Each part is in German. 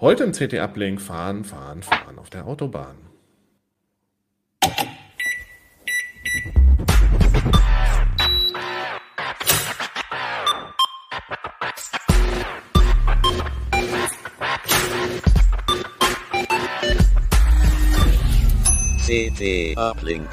Heute im CT Uplink fahren, fahren, fahren auf der Autobahn. CT Uplink.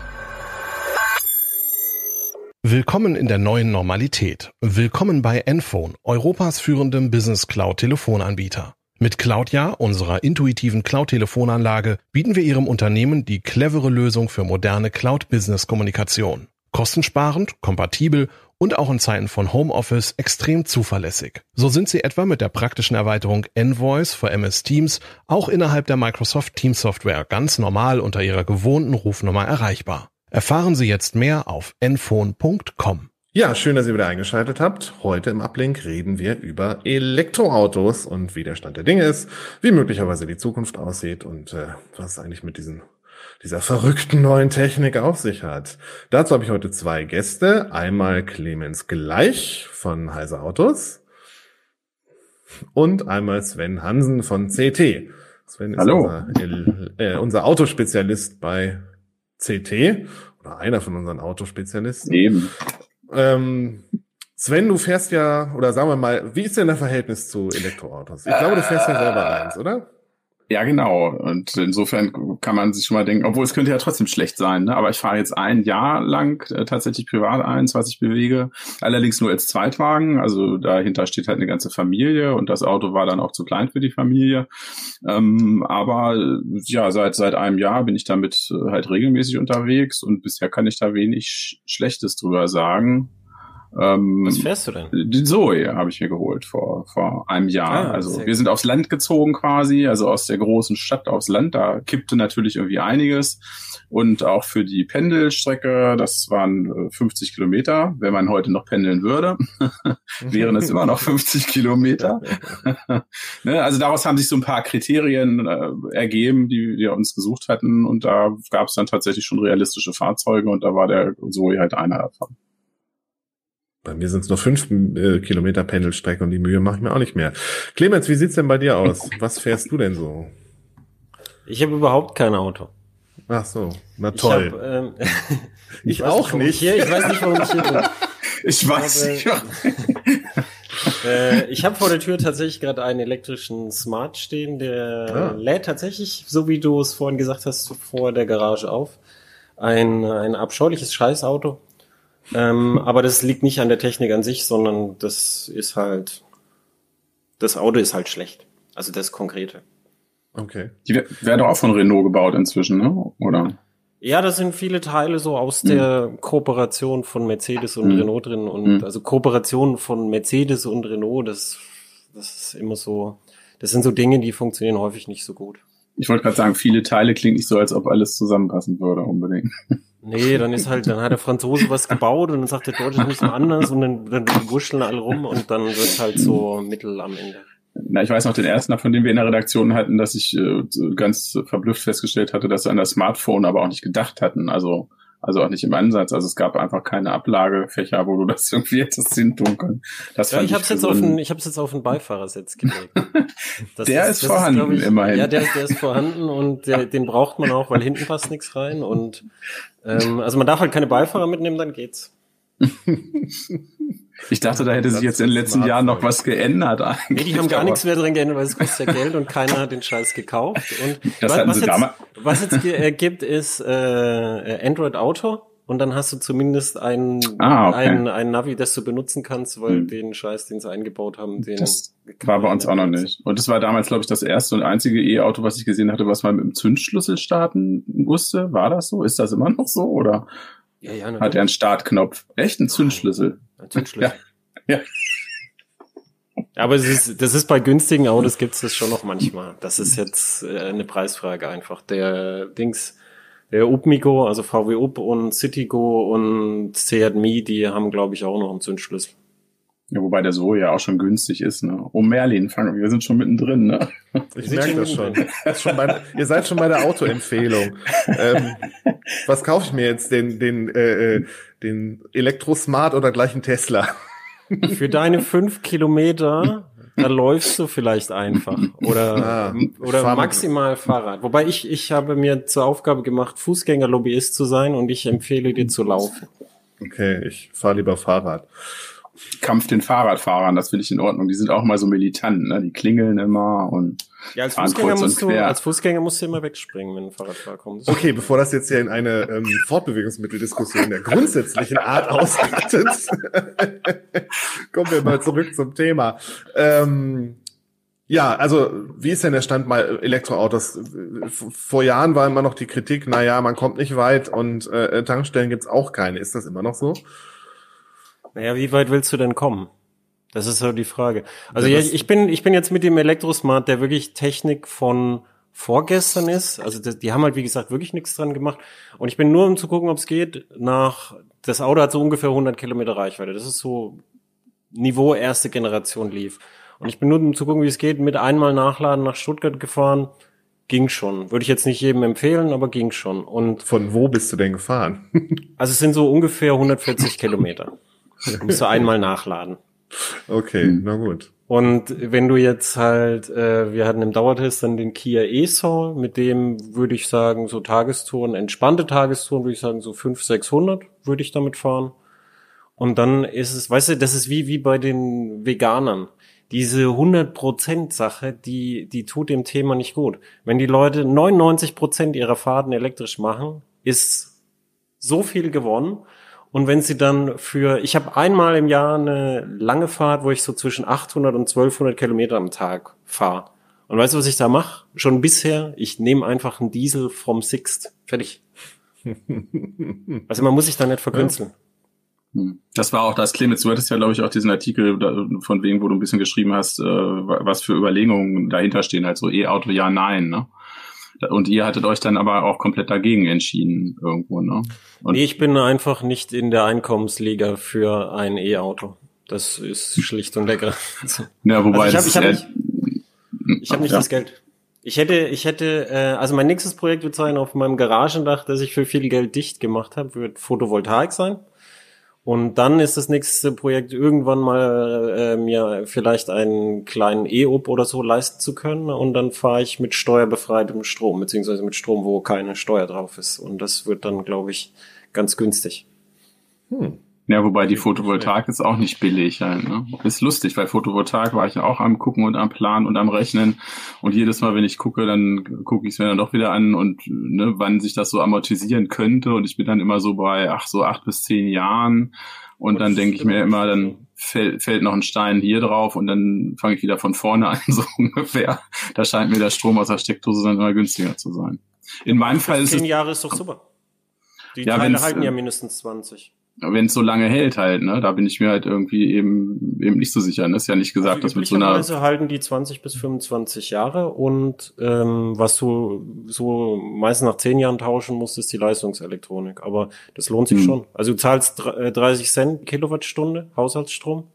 Willkommen in der neuen Normalität. Willkommen bei Enphone, Europas führendem Business Cloud Telefonanbieter. Mit Cloudja, unserer intuitiven Cloud-Telefonanlage, bieten wir Ihrem Unternehmen die clevere Lösung für moderne Cloud-Business-Kommunikation. Kostensparend, kompatibel und auch in Zeiten von Homeoffice extrem zuverlässig. So sind Sie etwa mit der praktischen Erweiterung Envoice für MS Teams auch innerhalb der Microsoft Teams Software ganz normal unter Ihrer gewohnten Rufnummer erreichbar. Erfahren Sie jetzt mehr auf enphone.com. Ja, schön, dass ihr wieder eingeschaltet habt. Heute im Uplink reden wir über Elektroautos und wie der Stand der Dinge ist, wie möglicherweise die Zukunft aussieht und äh, was es eigentlich mit diesen, dieser verrückten neuen Technik auf sich hat. Dazu habe ich heute zwei Gäste. Einmal Clemens Gleich von Heise Autos und einmal Sven Hansen von CT. Sven ist Hallo. Unser, äh, unser Autospezialist bei CT oder einer von unseren Autospezialisten. Eben. Ähm, Sven, du fährst ja, oder sagen wir mal, wie ist denn dein Verhältnis zu Elektroautos? Ich glaube, du fährst ja selber eins, oder? Ja, genau. Und insofern kann man sich schon mal denken, obwohl es könnte ja trotzdem schlecht sein, ne? aber ich fahre jetzt ein Jahr lang äh, tatsächlich privat eins, was ich bewege. Allerdings nur als Zweitwagen. Also dahinter steht halt eine ganze Familie und das Auto war dann auch zu klein für die Familie. Ähm, aber ja, seit, seit einem Jahr bin ich damit äh, halt regelmäßig unterwegs und bisher kann ich da wenig Sch- Schlechtes drüber sagen. Ähm, Was fährst du denn? Die Zoe habe ich mir geholt vor, vor einem Jahr. Ah, also wir sind aufs Land gezogen quasi, also aus der großen Stadt aufs Land. Da kippte natürlich irgendwie einiges. Und auch für die Pendelstrecke, das waren äh, 50 Kilometer. Wenn man heute noch pendeln würde, wären es immer noch 50 Kilometer. ne? Also daraus haben sich so ein paar Kriterien äh, ergeben, die wir uns gesucht hatten. Und da gab es dann tatsächlich schon realistische Fahrzeuge und da war der Zoe halt einer davon. Bei mir sind es nur fünf äh, Kilometer Pendelstrecke und die Mühe mache ich mir auch nicht mehr. Clemens, wie sieht's denn bei dir aus? Was fährst du denn so? Ich habe überhaupt kein Auto. Ach so, na Ich, toll. hab, ähm, Ich weiß auch nicht. Ich, hier, ich weiß nicht, warum ich hier bin. Ich weiß nicht. Äh, ich habe vor der Tür tatsächlich gerade einen elektrischen Smart stehen, der Ah. lädt tatsächlich, so wie du es vorhin gesagt hast, vor der Garage auf. Ein, ein abscheuliches Scheißauto. Ähm, aber das liegt nicht an der Technik an sich, sondern das ist halt, das Auto ist halt schlecht. Also das Konkrete. Okay. Die wer- werden doch auch von Renault gebaut inzwischen, ne? Oder? Ja, das sind viele Teile so aus der Kooperation von Mercedes und Mhm. Renault drin und Mhm. also Kooperation von Mercedes und Renault, das, das ist immer so, das sind so Dinge, die funktionieren häufig nicht so gut. Ich wollte gerade sagen, viele Teile klingt nicht so, als ob alles zusammenpassen würde unbedingt. Nee, dann ist halt, dann hat der Franzose was gebaut und dann sagt der Deutsche nicht so anders und dann, dann wuscheln alle rum und dann wird halt so mittel am Ende. Na, ich weiß noch den ersten, von dem wir in der Redaktion hatten, dass ich äh, ganz verblüfft festgestellt hatte, dass sie an das Smartphone aber auch nicht gedacht hatten. Also, also auch nicht im Ansatz. Also es gab einfach keine Ablagefächer, wo du das irgendwie hättest hin tun können. Das Ja, ich hab's für jetzt auf ein- ich hab's jetzt auf den Beifahrersitz gelegt. Das Der ist vorhanden, glaub immerhin. Ja, der, ist- der ist vorhanden und der, den braucht man auch, weil hinten passt nichts rein und ähm, also man darf halt keine Beifahrer mitnehmen, dann geht's. ich dachte, da hätte sich jetzt in den letzten. Jahren noch was geändert Nee, eigentlich. die haben gar nichts mehr drin geändert, weil es kostet ja Geld und keiner hat den Scheiß gekauft. Und was, sie jetzt, was jetzt äh, gibt, ist äh, Android Auto und dann hast du zumindest ein, Ah, okay. ein, ein Navi, das du benutzen kannst, weil Hm. den Scheiß, den sie eingebaut haben, den Das war bei uns auch noch nicht. Und das war damals, glaube ich, das erste und einzige E-Auto, was ich gesehen hatte, was man mit dem Zündschlüssel starten musste. War das so? Ist das immer noch so? Oder Ja, ja, hat er einen natürlich. Startknopf? Echt ein Zündschlüssel? Ein Zündschlüssel. Ja. Aber es ist, das ist bei günstigen Autos gibt's das schon noch manchmal. Das ist jetzt äh, eine Preisfrage einfach. Der Dings, der Upmigo, also VW Up und Citigo und Seat Mi, die haben, glaube ich, auch noch einen Zündschlüssel. Ja, wobei der so ja auch schon günstig ist. Ne? Oh Merlin, fangen wir sind schon mittendrin. Ne? Ich merke das schon. Das schon bei, ihr seid schon bei der Autoempfehlung. ähm, was kaufe ich mir jetzt? Den, den, äh, äh, den Elektrosmart oder gleich einen Tesla? Für deine fünf Kilometer da läufst du vielleicht einfach oder Ah, oder Fahr- maximal Fahrrad. Wobei ich ich habe mir zur Aufgabe gemacht, Fußgängerlobbyist zu sein und ich empfehle dir zu laufen. Okay, ich fahre lieber Fahrrad. Kampf den Fahrradfahrern, das finde ich in Ordnung. Die sind auch mal so militant, ne? Die klingeln immer und Ja, als Fußgänger musst du quer. als Fußgänger musst du immer wegspringen, wenn ein Fahrradfahrer kommt. Das- Okay, bevor das jetzt hier in eine ähm, Fortbewegungsmitteldiskussion der grundsätzlichen Art ausartet, kommen wir mal zurück zum Thema. Ähm, ja, also wie ist denn der Stand mal Elektroautos? Vor Jahren war immer noch die Kritik, na ja, man kommt nicht weit und äh, Tankstellen gibt's auch keine. Ist das immer noch so? Naja, wie weit willst du denn kommen? Das ist so die Frage. Also Ja, das- ich bin, ich bin jetzt mit dem Elektrosmart, der wirklich Technik von vorgestern ist. Also das, die haben halt, wie gesagt, wirklich nichts dran gemacht. Und ich bin nur, um zu gucken, ob es geht, nach, das Auto hat so ungefähr 100 Kilometer Reichweite. Das ist so Niveau erste Generation lief. Und ich bin nur, um zu gucken, wie es geht, mit einmal Nachladen nach Stuttgart gefahren. Ging schon. Würde ich jetzt nicht jedem empfehlen, aber ging schon. Und Von wo bist du denn gefahren? also es sind so ungefähr 140 Kilometer. Musst du einmal nachladen. Okay, na gut. Und wenn du jetzt halt, äh, wir hatten im Dauertest dann den Kia e-Soul, mit dem würde ich sagen, so Tagestouren, entspannte Tagestouren, würde ich sagen, so 500, 600 würde ich damit fahren. Und dann ist es, weißt du, das ist wie, wie bei den Veganern. Diese 100% Sache, die, die tut dem Thema nicht gut. Wenn die Leute 99% ihrer Fahrten elektrisch machen, ist so viel gewonnen. Und wenn sie dann für, ich habe einmal im Jahr eine lange Fahrt, wo ich so zwischen 800 und 1200 Kilometer am Tag fahre. Und weißt du, was ich da mache? Schon bisher, ich nehme einfach einen Diesel vom Sixt. Fertig. Also man muss sich da nicht verkünsteln. Hm. Das war auch das, Clemens, du hattest ja, glaube ich, auch diesen Artikel von wegen, wo du ein bisschen geschrieben hast, äh, was für Überlegungen dahinter stehen, halt so E-Auto, ja, nein, ne? Und ihr hattet euch dann aber auch komplett dagegen entschieden irgendwo, ne? Und Nee, ich bin einfach nicht in der Einkommensliga für ein E-Auto. Das ist schlicht und lecker. ja, wobei Also ich hab- ich hab Ich habe nicht ja. das Geld. Ich hätte, ich hätte, äh, also mein nächstes Projekt wird sein auf meinem Garagendach, das ich für viel Geld dicht gemacht habe, wird Photovoltaik sein. Und dann ist das nächste Projekt irgendwann mal äh, mir vielleicht einen kleinen E-Up oder so leisten zu können. Und dann fahre ich mit steuerbefreitem Strom, beziehungsweise mit Strom, wo keine Steuer drauf ist. Und das wird dann, glaube ich, ganz günstig. Hm. Ja, wobei die Photovoltaik ist auch nicht billig halt, ne? Ist lustig, weil Photovoltaik war ich ja auch am gucken und am Planen und am Rechnen. Und jedes Mal, wenn ich gucke, dann gucke ich es mir dann doch wieder an und ne, wann sich das so amortisieren könnte. Und ich bin dann immer so bei, ach, so acht bis zehn Jahren. Und dann denke ich mir immer, dann fällt, fällt noch ein Stein hier drauf und dann fange ich wieder von vorne an, so ungefähr. Da scheint mir der Strom aus der Steckdose dann immer günstiger zu sein. In meinem Fall ist es Zehn Jahre ist doch super. Die Ja, Teile halten ja äh, mindestens 20. wenn es so lange hält halt, ne, da bin ich mir halt irgendwie eben eben nicht so sicher. Ne? Ist ja nicht gesagt, dass mit so einer Üblicherweise halten die 20 bis 25 Jahre und ähm, was du so meistens nach 10 Jahren tauschen musst, ist die Leistungselektronik. Aber das lohnt sich Hm. schon. Also du zahlst dr- äh, 30 Cent Kilowattstunde Haushaltsstrom.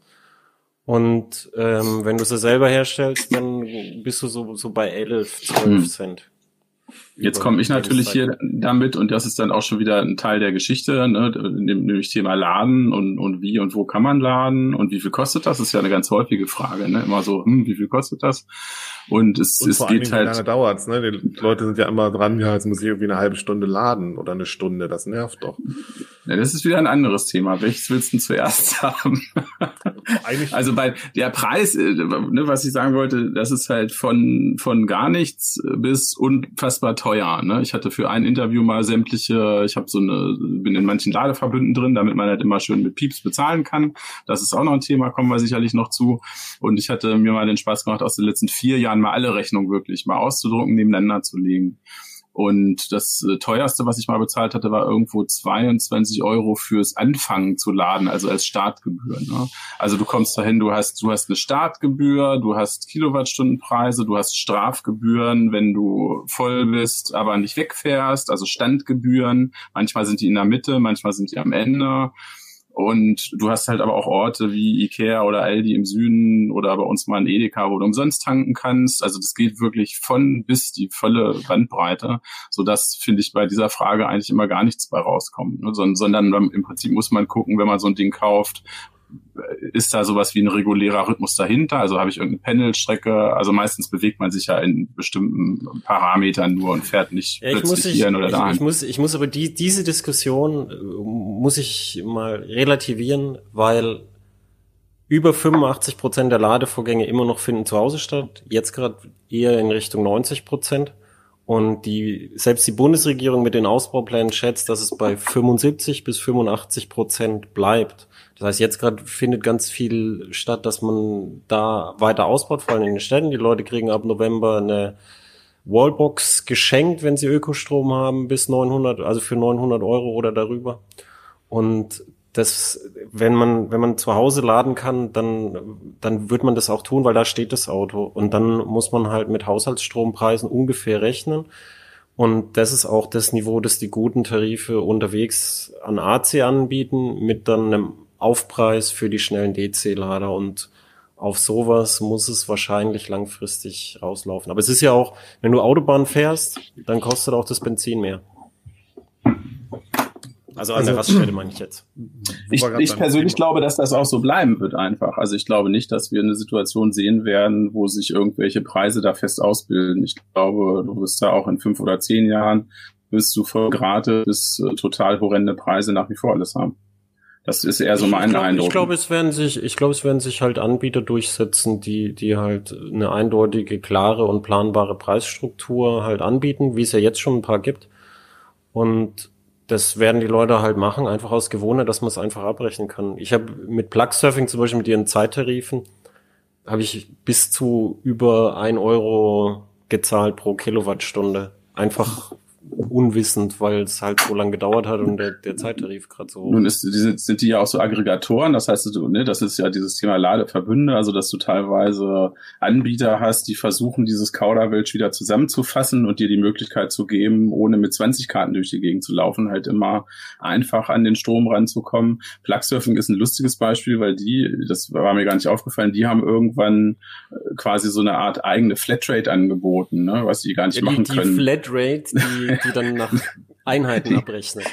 Und ähm, wenn du sie selber herstellst, dann bist du so, so bei 11, 12 Hm. Cent. Jetzt komme ich natürlich hier damit und das ist dann auch schon wieder ein Teil der Geschichte, ne, nämlich Thema Laden und, und wie und wo kann man laden und wie viel kostet das? ist ja eine ganz häufige Frage, ne? Immer so, hm, wie viel kostet das? Und es, Und es geht Dingen, wie lange halt, dauert's, ne? Die Leute sind ja immer dran, ja, jetzt muss ich irgendwie eine halbe Stunde laden oder eine Stunde. Das nervt doch. Ja, das ist wieder ein anderes Thema. Welches willst du zuerst haben? Eigentlich, Also bei der Preis, äh, ne, was ich sagen wollte, das ist halt von von gar nichts bis unfassbar teuer. Ne? Ich hatte für ein Interview mal sämtliche, ich habe so eine, bin in manchen Ladeverbünden drin, damit man halt immer schön mit Pieps bezahlen kann. Das ist auch noch ein Thema, kommen wir sicherlich noch zu. Und ich hatte mir mal den Spaß gemacht, aus den letzten vier Jahren mal alle Rechnungen wirklich mal auszudrucken, nebeneinander zu legen. Und das äh, teuerste, was ich mal bezahlt hatte, war irgendwo 22 Euro fürs Anfangen zu laden, also als Startgebühr. Ne? Also du kommst dahin, du hast, du hast eine Startgebühr, du hast Kilowattstundenpreise, du hast Strafgebühren, wenn du voll bist, aber nicht wegfährst, also Standgebühren. Manchmal sind die in der Mitte, manchmal sind die am Ende. Und du hast halt aber auch Orte wie Ikea oder Aldi im Süden oder bei uns mal ein Edeka, wo du umsonst tanken kannst. Also das geht wirklich von bis die volle Bandbreite, so dass finde ich bei dieser Frage eigentlich immer gar nichts bei rauskommt, ne? sondern, sondern im Prinzip muss man gucken, wenn man so ein Ding kauft, ist da sowas wie ein regulärer Rhythmus dahinter? Also habe ich irgendeine Pendelstrecke? Also meistens bewegt man sich ja in bestimmten Parametern nur und fährt nicht ja, plötzlich ich, hierhin oder da. Ich, ich, muss, ich muss aber die, diese Diskussion äh, muss ich mal relativieren, weil über 85 Prozent der Ladevorgänge immer noch finden zu Hause statt. Jetzt gerade eher in Richtung 90 Prozent. Und die, selbst die Bundesregierung mit den Ausbauplänen schätzt, dass es bei 75 bis 85 Prozent bleibt. Das heißt, jetzt gerade findet ganz viel statt, dass man da weiter ausbaut, vor allem in den Städten. Die Leute kriegen ab November eine Wallbox geschenkt, wenn sie Ökostrom haben, bis 900, also für 900 Euro oder darüber. Und das, wenn man, wenn man zu Hause laden kann, dann, dann wird man das auch tun, weil da steht das Auto. Und dann muss man halt mit Haushaltsstrompreisen ungefähr rechnen. Und das ist auch das Niveau, das die guten Tarife unterwegs an AC anbieten, mit dann einem Aufpreis für die schnellen DC-Lader. Und auf sowas muss es wahrscheinlich langfristig rauslaufen. Aber es ist ja auch, wenn du Autobahn fährst, dann kostet auch das Benzin mehr. Also an also, der Raststelle meine ich jetzt. Ich, ich persönlich Thema. glaube, dass das auch so bleiben wird einfach. Also ich glaube nicht, dass wir eine Situation sehen werden, wo sich irgendwelche Preise da fest ausbilden. Ich glaube, du wirst da auch in fünf oder zehn Jahren wirst du voll gerade bis äh, total horrende Preise nach wie vor alles haben. Das ist eher so mein ich glaub, Eindruck. Ich glaube, es werden sich, ich glaube, es werden sich halt Anbieter durchsetzen, die, die halt eine eindeutige, klare und planbare Preisstruktur halt anbieten, wie es ja jetzt schon ein paar gibt. Und das werden die Leute halt machen, einfach aus Gewohnheit, dass man es einfach abrechnen kann. Ich habe mit Plug-Surfing zum Beispiel mit ihren Zeittarifen, habe ich bis zu über ein Euro gezahlt pro Kilowattstunde. Einfach unwissend, weil es halt so lange gedauert hat und der, der Zeittarif gerade so. Nun ist, die sind, sind die ja auch so Aggregatoren, das heißt, du, ne, das ist ja dieses Thema Ladeverbünde, also dass du teilweise Anbieter hast, die versuchen, dieses Kauderwelsch wieder zusammenzufassen und dir die Möglichkeit zu geben, ohne mit 20 Karten durch die Gegend zu laufen, halt immer einfach an den Strom ranzukommen. Plugsurfing ist ein lustiges Beispiel, weil die, das war mir gar nicht aufgefallen, die haben irgendwann äh, quasi so eine Art eigene Flatrate angeboten, ne, was die gar nicht ja, die, machen können. Die Flatrate, die die dann nach Einheiten abrechnet.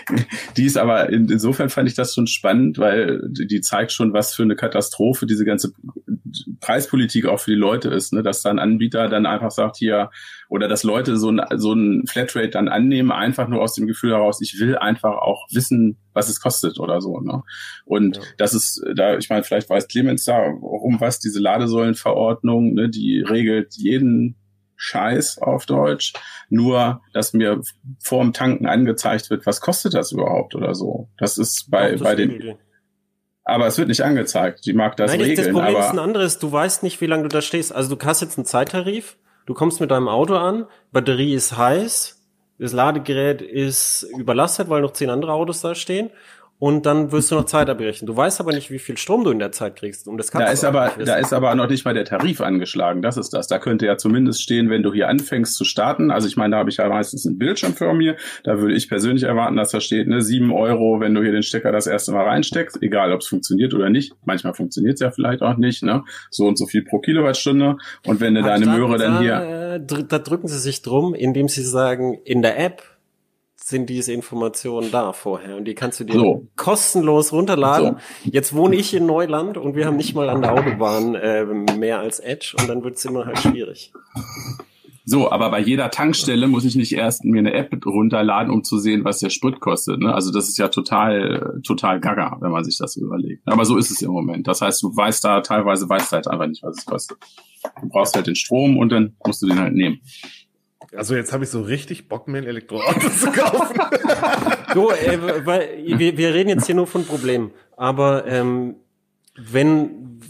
Die ist aber, in, insofern fand ich das schon spannend, weil die zeigt schon, was für eine Katastrophe diese ganze Preispolitik auch für die Leute ist, ne? dass dann Anbieter dann einfach sagt hier, oder dass Leute so ein, so ein Flatrate dann annehmen, einfach nur aus dem Gefühl heraus, ich will einfach auch wissen, was es kostet oder so. Ne? Und ja. das ist, da, ich meine, vielleicht weiß Clemens da um was, diese Ladesäulenverordnung, ne, die regelt jeden Scheiß auf Deutsch, nur dass mir vor dem Tanken angezeigt wird, was kostet das überhaupt oder so. Das ist bei, das bei den. Aber es wird nicht angezeigt. Die mag das Nein, regeln. Das Problem aber ist ein anderes. Du weißt nicht, wie lange du da stehst. Also du hast jetzt einen Zeittarif, du kommst mit deinem Auto an, Batterie ist heiß, das Ladegerät ist überlastet, weil noch zehn andere Autos da stehen und dann wirst du noch Zeit abrechnen. Du weißt aber nicht, wie viel Strom du in der Zeit kriegst. Und das kannst da ist aber, da ist aber noch nicht mal der Tarif angeschlagen. Das ist das. Da könnte ja zumindest stehen, wenn du hier anfängst zu starten. Also ich meine, da habe ich ja meistens einen Bildschirm vor mir. Da würde ich persönlich erwarten, dass da steht, ne, sieben Euro, wenn du hier den Stecker das erste Mal reinsteckst, egal ob es funktioniert oder nicht. Manchmal funktioniert es ja vielleicht auch nicht, ne? So und so viel pro Kilowattstunde. Und wenn du deine Möhre dann hier. Äh, da drücken sie sich drum, indem sie sagen, in der App sind diese Informationen da vorher und die kannst du dir so. kostenlos runterladen. So. Jetzt wohne ich in Neuland und wir haben nicht mal an der Autobahn äh, mehr als Edge und dann wird es immer halt schwierig. So, aber bei jeder Tankstelle muss ich nicht erst mir eine App runterladen, um zu sehen, was der Sprit kostet. Ne? Also das ist ja total, total gaga, wenn man sich das überlegt. Aber so ist es im Moment. Das heißt, du weißt da teilweise weißt halt einfach nicht, was es kostet. Du brauchst halt den Strom und dann musst du den halt nehmen. Also jetzt habe ich so richtig Bock, mir ein Elektroauto zu kaufen. so, äh, weil wir, wir reden jetzt hier nur von Problemen. Aber ähm, wenn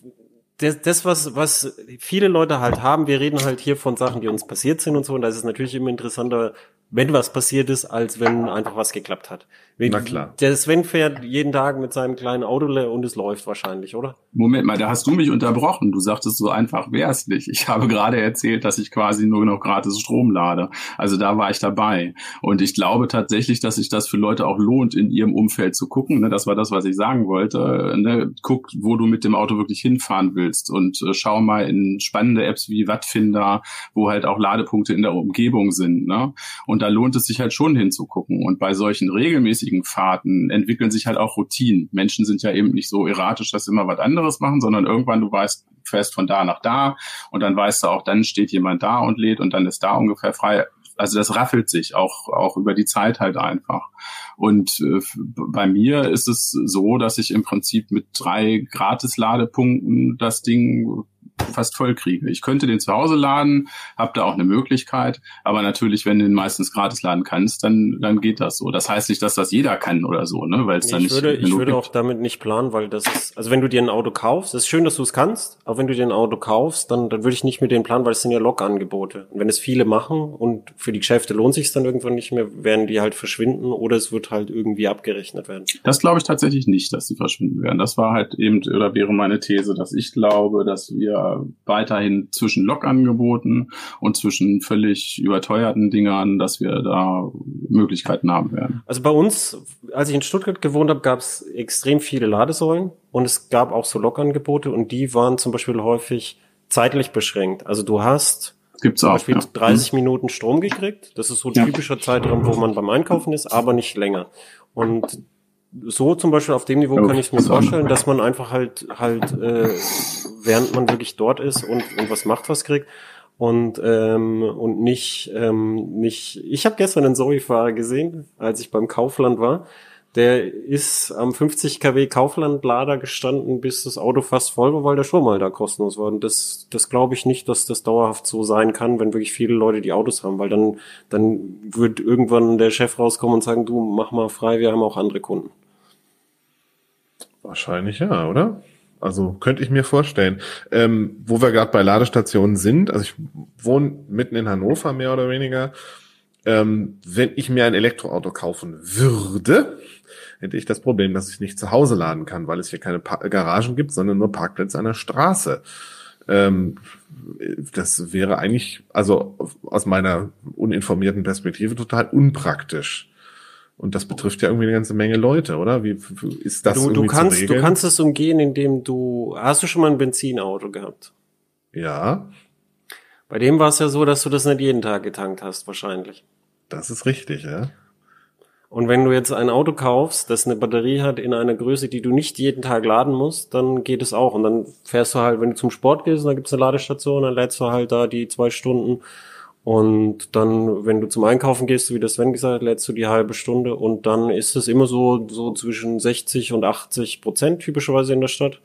das, das was, was viele Leute halt haben, wir reden halt hier von Sachen, die uns passiert sind und so, und da ist es natürlich immer interessanter, wenn was passiert ist, als wenn einfach was geklappt hat. Na klar. Der Sven fährt jeden Tag mit seinem kleinen Auto und es läuft wahrscheinlich, oder? Moment mal, da hast du mich unterbrochen. Du sagtest, so einfach wäre es nicht. Ich habe gerade erzählt, dass ich quasi nur noch gratis Strom lade. Also da war ich dabei. Und ich glaube tatsächlich, dass sich das für Leute auch lohnt, in ihrem Umfeld zu gucken. Ne, das war das, was ich sagen wollte. Ne, guck, wo du mit dem Auto wirklich hinfahren willst. Und äh, schau mal in spannende Apps wie Wattfinder, wo halt auch Ladepunkte in der Umgebung sind. Ne? Und Und da lohnt es sich halt schon hinzugucken. Und bei solchen regelmäßigen Fahrten entwickeln sich halt auch Routinen. Menschen sind ja eben nicht so erratisch, dass sie immer was anderes machen, sondern irgendwann du weißt, fährst von da nach da und dann weißt du auch, dann steht jemand da und lädt und dann ist da ungefähr frei. Also das raffelt sich auch, auch über die Zeit halt einfach. Und äh, bei mir ist es so, dass ich im Prinzip mit drei Gratis-Ladepunkten das Ding fast voll kriege. Ich könnte den zu Hause laden, habe da auch eine Möglichkeit, aber natürlich, wenn du den meistens gratis laden kannst, dann, dann geht das so. Das heißt nicht, dass das jeder kann oder so, ne? Weil es ich dann nicht. Würde, ich würde auch damit nicht planen, weil das ist, also wenn du dir ein Auto kaufst, ist schön, dass du es kannst, aber wenn du dir ein Auto kaufst, dann, dann würde ich nicht mit denen planen, weil es sind ja Log-Angebote. Und wenn es viele machen und für die Geschäfte lohnt sich dann irgendwann nicht mehr, werden die halt verschwinden oder es wird halt irgendwie abgerechnet werden. Das glaube ich tatsächlich nicht, dass sie verschwinden werden. Das war halt eben, oder wäre meine These, dass ich glaube, dass wir weiterhin zwischen Log-Angeboten und zwischen völlig überteuerten Dingern, dass wir da Möglichkeiten haben werden. Also bei uns, als ich in Stuttgart gewohnt habe, gab es extrem viele Ladesäulen und es gab auch so Log-Angebote und die waren zum Beispiel häufig zeitlich beschränkt. Also du hast Gibt's zum auch, Beispiel ja. 30 Minuten Strom gekriegt. Das ist so ein Ja. typischer Zeitraum, wo man beim Einkaufen ist, aber nicht länger. Und so zum Beispiel auf dem Niveau kann ich mir vorstellen, dass man einfach halt halt äh, während man wirklich dort ist und, und was macht, was kriegt und ähm, und nicht ähm, nicht. Ich habe gestern einen Zoe-Fahrer gesehen, als ich beim Kaufland war. Der ist am 50 kW Kaufland-Lader gestanden, bis das Auto fast voll war, weil der Strom mal da kostenlos war. Und das, das glaube ich nicht, dass das dauerhaft so sein kann, wenn wirklich viele Leute die Autos haben, weil dann, dann wird irgendwann der Chef rauskommen und sagen, du mach mal frei, wir haben auch andere Kunden. Wahrscheinlich ja, oder? Also könnte ich mir vorstellen. Ähm, wo wir gerade bei Ladestationen sind, also ich wohne mitten in Hannover mehr oder weniger. Ähm, wenn ich mir ein Elektroauto kaufen würde, hätte ich das Problem, dass ich nicht zu Hause laden kann, weil es hier keine pa Garagen gibt, sondern nur Parkplätze an der Straße. Ähm, das wäre eigentlich, also aus meiner uninformierten Perspektive total unpraktisch. Und das betrifft ja irgendwie eine ganze Menge Leute, oder? Wie ist das du, irgendwie du kannst, zu du regeln? kannst es umgehen, indem du, hast du schon mal ein Benzinauto gehabt? Ja, Bei dem war es ja so, dass du das nicht jeden Tag getankt hast, wahrscheinlich. das ist richtig, ja. Und wenn du jetzt ein Auto kaufst, das eine Batterie hat in einer Größe, die du nicht jeden Tag laden musst, dann geht es auch. Und dann fährst du halt, wenn du zum Sport gehst, dann gibt's eine Ladestation, dann lädst du halt da die zwei Stunden. Und dann, wenn du zum Einkaufen gehst, wie das Sven gesagt hat, lädst du die halbe Stunde. Und dann ist es immer so, so zwischen 60 und 80 Prozent typischerweise in der Stadt.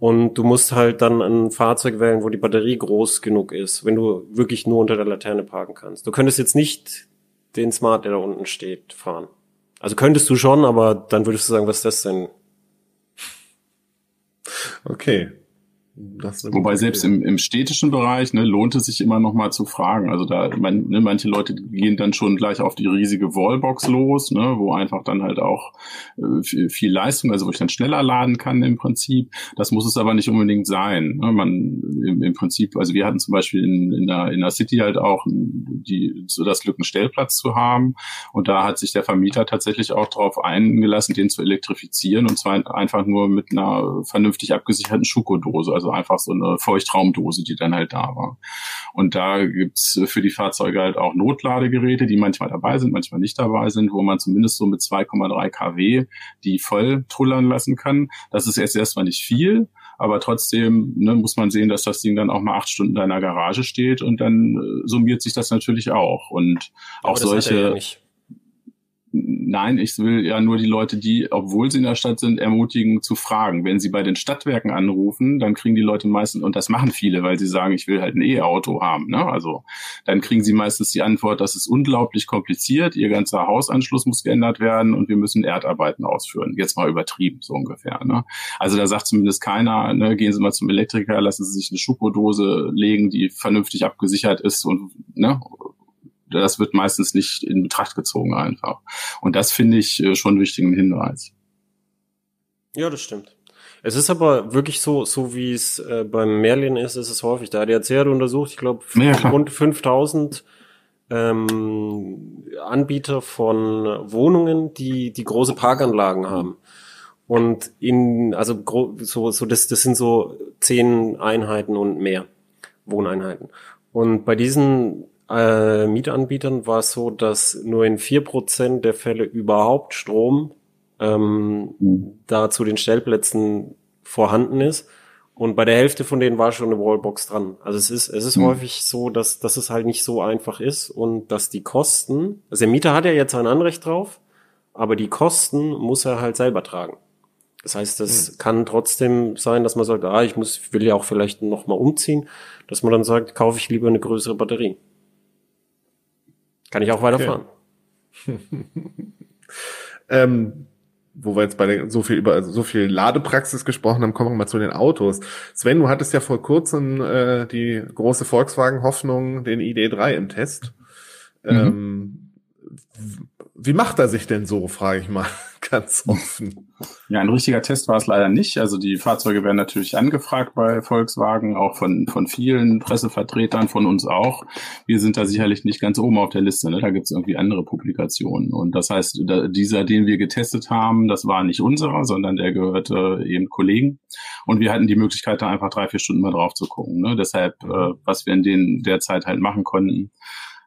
Und du musst halt dann ein Fahrzeug wählen, wo die Batterie groß genug ist, wenn du wirklich nur unter der Laterne parken kannst. Du könntest jetzt nicht den Smart, der da unten steht, fahren. Also könntest du schon, aber dann würdest du sagen, was ist das denn? Okay. Wobei selbst im, im städtischen Bereich ne, lohnt es sich immer noch mal zu fragen. Also da, man, ne, manche Leute gehen dann schon gleich auf die riesige Wallbox los, ne, wo einfach dann halt auch äh, viel, viel Leistung, also wo ich dann schneller laden kann im Prinzip. Das muss es aber nicht unbedingt sein. Ne? Man im, im Prinzip, also wir hatten zum Beispiel in, in, der, in der City halt auch die, so das Glück, einen Stellplatz zu haben. Und da hat sich der Vermieter tatsächlich auch darauf eingelassen, den zu elektrifizieren und zwar einfach nur mit einer vernünftig abgesicherten Schuko-Dose, also einfach so eine Feuchtraumdose, die dann halt da war. Und da gibt's für die Fahrzeuge halt auch Notladegeräte, die manchmal dabei sind, manchmal nicht dabei sind, wo man zumindest so mit 2,3 kW die voll trullern lassen kann. Das ist erst erstmal nicht viel, aber trotzdem ne, muss man sehen, dass das Ding dann auch mal acht Stunden in deiner Garage steht und dann äh, summiert sich das natürlich auch. Und auch solche. Nein, ich will ja nur die Leute, die, obwohl sie in der Stadt sind, ermutigen zu fragen. Wenn sie bei den Stadtwerken anrufen, dann kriegen die Leute meistens, und das machen viele, weil sie sagen, ich will halt ein E-Auto haben. Ne? Also dann kriegen sie meistens die Antwort, das ist unglaublich kompliziert, ihr ganzer Hausanschluss muss geändert werden und wir müssen Erdarbeiten ausführen. Jetzt mal übertrieben, so ungefähr. Ne? Also da sagt zumindest keiner, ne, gehen Sie mal zum Elektriker, lassen Sie sich eine Schuko-Dose legen, die vernünftig abgesichert ist und ne, das wird meistens nicht in Betracht gezogen einfach. Und das finde ich äh, schon einen wichtigen Hinweis. Ja, das stimmt. Es ist aber wirklich so, so wie es äh, beim Merlin ist, ist es häufig. Der ADAC hat untersucht, ich glaube, Ja, rund 5000 ähm, Anbieter von Wohnungen, die die große Parkanlagen haben. Und in, also so, so das, das sind so zehn Einheiten und mehr Wohneinheiten. Und bei diesen äh, Mietanbietern war es so, dass nur in vier Prozent der Fälle überhaupt Strom ähm, mhm. da zu den Stellplätzen vorhanden ist. Und bei der Hälfte von denen war schon eine Wallbox dran. Also es ist, es ist mhm. häufig so, dass, dass es halt nicht so einfach ist und dass die Kosten, also der Mieter hat ja jetzt ein Anrecht drauf, aber die Kosten muss er halt selber tragen. Das heißt, es mhm. kann trotzdem sein, dass man sagt, ah, ich muss, will ja auch vielleicht noch mal umziehen, dass man dann sagt, kaufe ich lieber eine größere Batterie. Kann ich auch weiterfahren. Okay. ähm, wo wir jetzt bei den, so viel über also so viel Ladepraxis gesprochen haben, kommen wir mal zu den Autos. Sven, du hattest ja vor kurzem äh, die große Volkswagen-Hoffnung, den ID3 im Test. Mhm. Ähm, wie macht er sich denn so, frage ich mal ganz offen. Ja, ein richtiger Test war es leider nicht. Also die Fahrzeuge werden natürlich angefragt bei Volkswagen, auch von, von vielen Pressevertretern, von uns auch. Wir sind da sicherlich nicht ganz oben auf der Liste. Ne? Da gibt es irgendwie andere Publikationen. Und das heißt, da, dieser, den wir getestet haben, das war nicht unserer, sondern der gehörte eben Kollegen. Und wir hatten die Möglichkeit, da einfach drei, vier Stunden mal drauf zu gucken. Ne? Deshalb, äh, was wir in den, der Zeit halt machen konnten,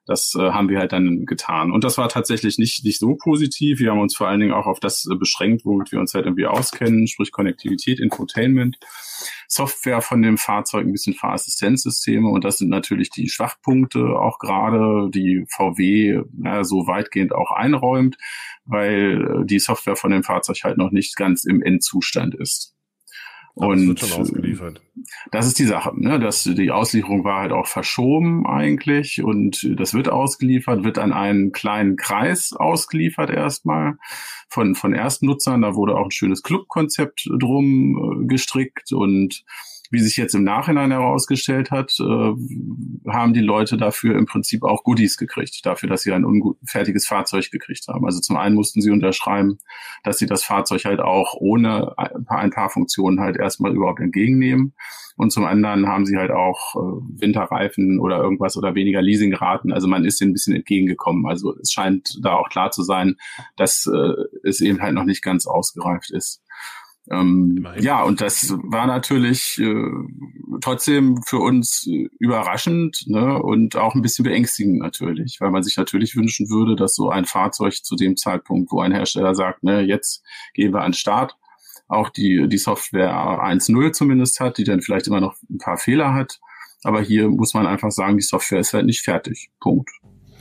das äh, haben wir halt dann getan. Und das war tatsächlich nicht, nicht so positiv. Wir haben uns vor allen Dingen auch auf das äh, beschränkt, womit wir uns halt irgendwie auskennen, sprich Konnektivität, Infotainment, Software von dem Fahrzeug, ein bisschen Fahrassistenzsysteme. Und das sind natürlich die Schwachpunkte auch gerade, die VW na, so weitgehend auch einräumt, weil äh, die Software von dem Fahrzeug halt noch nicht ganz im Endzustand ist. Und das, ist die Sache, ne? dass die Auslieferung war halt auch verschoben eigentlich und das wird ausgeliefert, wird an einen kleinen Kreis ausgeliefert erstmal von, von Erstnutzern. Da wurde auch ein schönes Clubkonzept drum äh, gestrickt und wie sich jetzt im Nachhinein herausgestellt hat, äh, haben die Leute dafür im Prinzip auch Goodies gekriegt, dafür, dass sie ein unfertiges Fahrzeug gekriegt haben. Also zum einen mussten sie unterschreiben, dass sie das Fahrzeug halt auch ohne ein paar, ein paar Funktionen halt erstmal überhaupt entgegennehmen. Und zum anderen haben sie halt auch äh, Winterreifen oder irgendwas oder weniger Leasingraten. Also man ist ihnen ein bisschen entgegengekommen. Also es scheint da auch klar zu sein, dass äh, es eben halt noch nicht ganz ausgereift ist. Ähm, ja, und das war natürlich äh, trotzdem für uns äh, überraschend ne, und auch ein bisschen beängstigend natürlich, weil man sich natürlich wünschen würde, dass so ein Fahrzeug zu dem Zeitpunkt, wo ein Hersteller sagt, ne, jetzt gehen wir an den Start, auch die, die Software 1.0 zumindest hat, die dann vielleicht immer noch ein paar Fehler hat. Aber hier muss man einfach sagen, die Software ist halt nicht fertig. Punkt.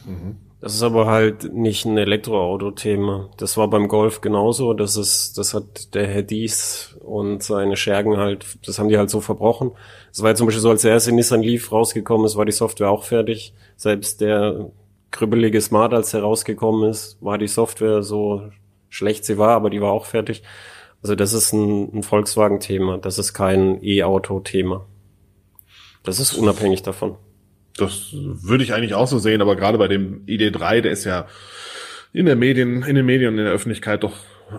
Mhm. Das ist aber halt nicht ein Elektroauto-Thema. Das war beim Golf genauso. Das ist, das hat der Herr Dies und seine Schergen halt, das haben die halt so verbrochen. Es war ja zum Beispiel so, als der erste Nissan Leaf rausgekommen ist, war die Software auch fertig. Selbst der krübbelige Smart, als er rausgekommen ist, war die Software so schlecht sie war, aber die war auch fertig. Also das ist ein, ein Volkswagen-Thema. Das ist kein E-Auto-Thema. Das ist unabhängig davon. Das würde ich eigentlich auch so sehen, aber gerade bei dem ID3, der ist ja in der Medien, in den Medien und in der Öffentlichkeit doch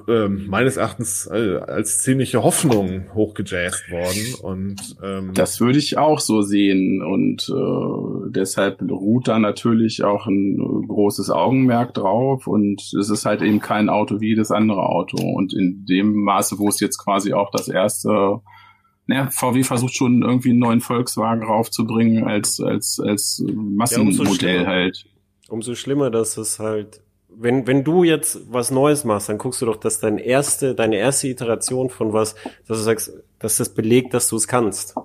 ähm, meines Erachtens äh, als ziemliche Hoffnung hochgejazzt worden. Und ähm, das würde ich auch so sehen. Und äh, deshalb ruht da natürlich auch ein großes Augenmerk drauf. Und es ist halt eben kein Auto wie jedes andere Auto. Und in dem Maße, wo es jetzt quasi auch das erste naja, VW versucht schon irgendwie einen neuen Volkswagen raufzubringen als, als, als Massenmodell ja, halt. Umso schlimmer, dass es halt, wenn, wenn du jetzt was Neues machst, dann guckst du doch, dass deine erste, deine erste Iteration von was, dass du sagst, dass das belegt, dass du es kannst.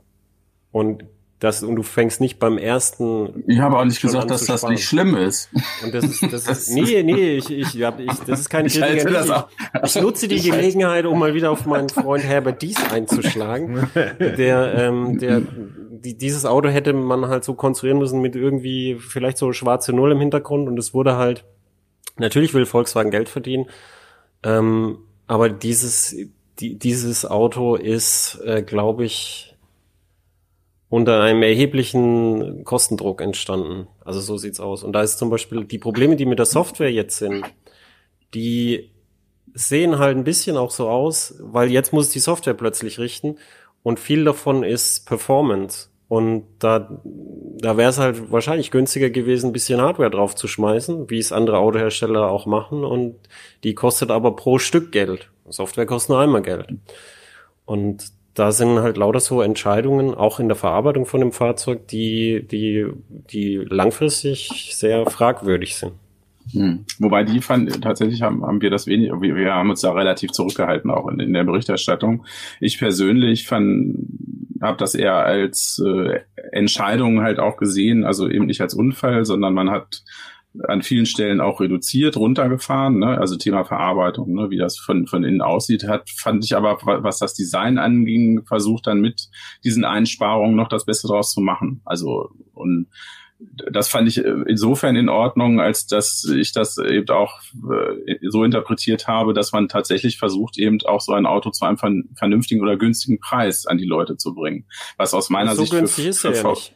Und das, und du fängst nicht beim ersten. Ich habe auch nicht gesagt, dass das nicht schlimm ist. Und das ist, das ist, nee, nee, ich, ich, hab, ich, das ist keine Kritik. Ich, ich, nutze die Gelegenheit, um mal wieder auf meinen Freund Herbert Dies einzuschlagen, der, ähm, der, die, dieses Auto hätte man halt so konstruieren müssen mit irgendwie vielleicht so schwarze Null im Hintergrund und es wurde halt, natürlich will Volkswagen Geld verdienen, ähm, aber dieses, die, dieses Auto ist, äh, glaube ich, unter einem erheblichen Kostendruck entstanden. Also so sieht's aus. Und da ist zum Beispiel die Probleme, die mit der Software jetzt sind, die sehen halt ein bisschen auch so aus, weil jetzt muss die Software plötzlich richten und viel davon ist Performance. Und da, da wäre es halt wahrscheinlich günstiger gewesen, ein bisschen Hardware drauf zu schmeißen, wie es andere Autohersteller auch machen. Und die kostet aber pro Stück Geld. Software kostet nur einmal Geld. Und da sind halt lauter so Entscheidungen, auch in der Verarbeitung von dem Fahrzeug, die, die, die langfristig sehr fragwürdig sind. Hm. Wobei die fand, tatsächlich haben, haben wir das wenig, wir, wir haben uns da relativ zurückgehalten, auch in, in der Berichterstattung. Ich persönlich fand, habe das eher als äh, Entscheidung halt auch gesehen, also eben nicht als Unfall, sondern man hat an vielen Stellen auch reduziert, runtergefahren, ne? also Thema Verarbeitung, ne? wie das von, von innen aussieht, hat, fand ich aber, was das Design anging, versucht dann mit diesen Einsparungen noch das Beste draus zu machen. Also und das fand ich insofern in Ordnung, als dass ich das eben auch äh, so interpretiert habe, dass man tatsächlich versucht, eben auch so ein Auto zu einem vernünftigen oder günstigen Preis an die Leute zu bringen. Was aus meiner so Sicht. So günstig für, ist er ja nicht.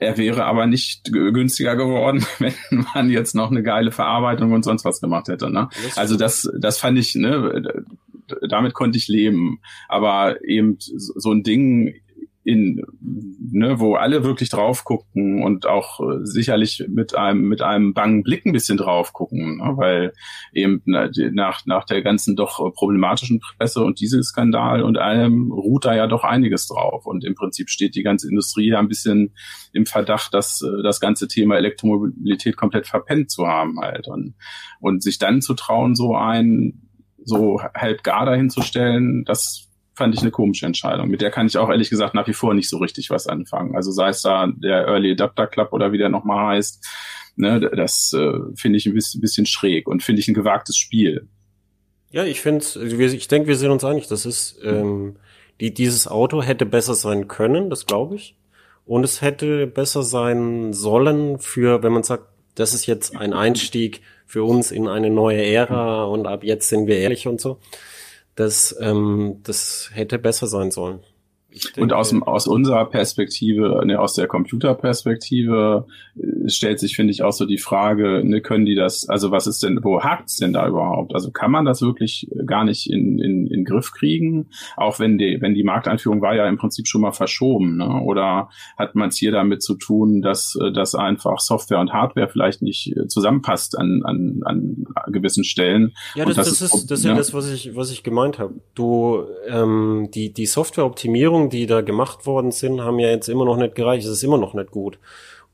Er wäre aber nicht günstiger geworden, wenn man jetzt noch eine geile Verarbeitung und sonst was gemacht hätte. Ne? also das, das fand ich, ne, damit konnte ich leben. Aber eben so ein Ding in, ne, wo alle wirklich drauf gucken und auch äh, sicherlich mit einem mit einem bangen Blick ein bisschen drauf gucken, ne, weil eben nach nach der ganzen doch problematischen Presse und Dieselskandal und allem ruht da ja doch einiges drauf. Und im Prinzip steht die ganze Industrie ja ein bisschen im Verdacht, dass äh, das ganze Thema Elektromobilität komplett verpennt zu haben halt. Und und sich dann zu trauen, so ein so halb gar dahin zu stellen, das fand ich eine komische Entscheidung. Mit der kann ich auch ehrlich gesagt nach wie vor nicht so richtig was anfangen. Also sei es da der Early Adapter Club oder wie der nochmal heißt, ne, das äh, finde ich ein bisschen, bisschen schräg und finde ich ein gewagtes Spiel. Ja, ich finde, ich denke, wir sind uns einig. Das ist, ähm, die, dieses Auto hätte besser sein können, das glaube ich. Und es hätte besser sein sollen für, wenn man sagt, das ist jetzt ein Einstieg für uns in eine neue Ära und ab jetzt sind wir ehrlich und so. Das, ähm, das hätte besser sein sollen. Denke, und aus, aus unserer Perspektive, ne, aus der Computerperspektive, äh, stellt sich, finde ich, auch so die Frage, ne, können die das, also was ist denn, wo hakt's denn da überhaupt? Also kann man das wirklich gar nicht in, in, in Griff kriegen? Auch wenn die, wenn die Markteinführung war ja im Prinzip schon mal verschoben, ne? Oder hat man es hier damit zu tun, dass, dass einfach Software und Hardware vielleicht nicht äh, zusammenpasst an, an, an gewissen Stellen? Ja, das, das, das ist, das ist ja das, was ich, was ich gemeint habe. Du, ähm, die, die Softwareoptimierung Optimierungen, die da gemacht worden sind, haben ja jetzt immer noch nicht gereicht. Es ist immer noch nicht gut.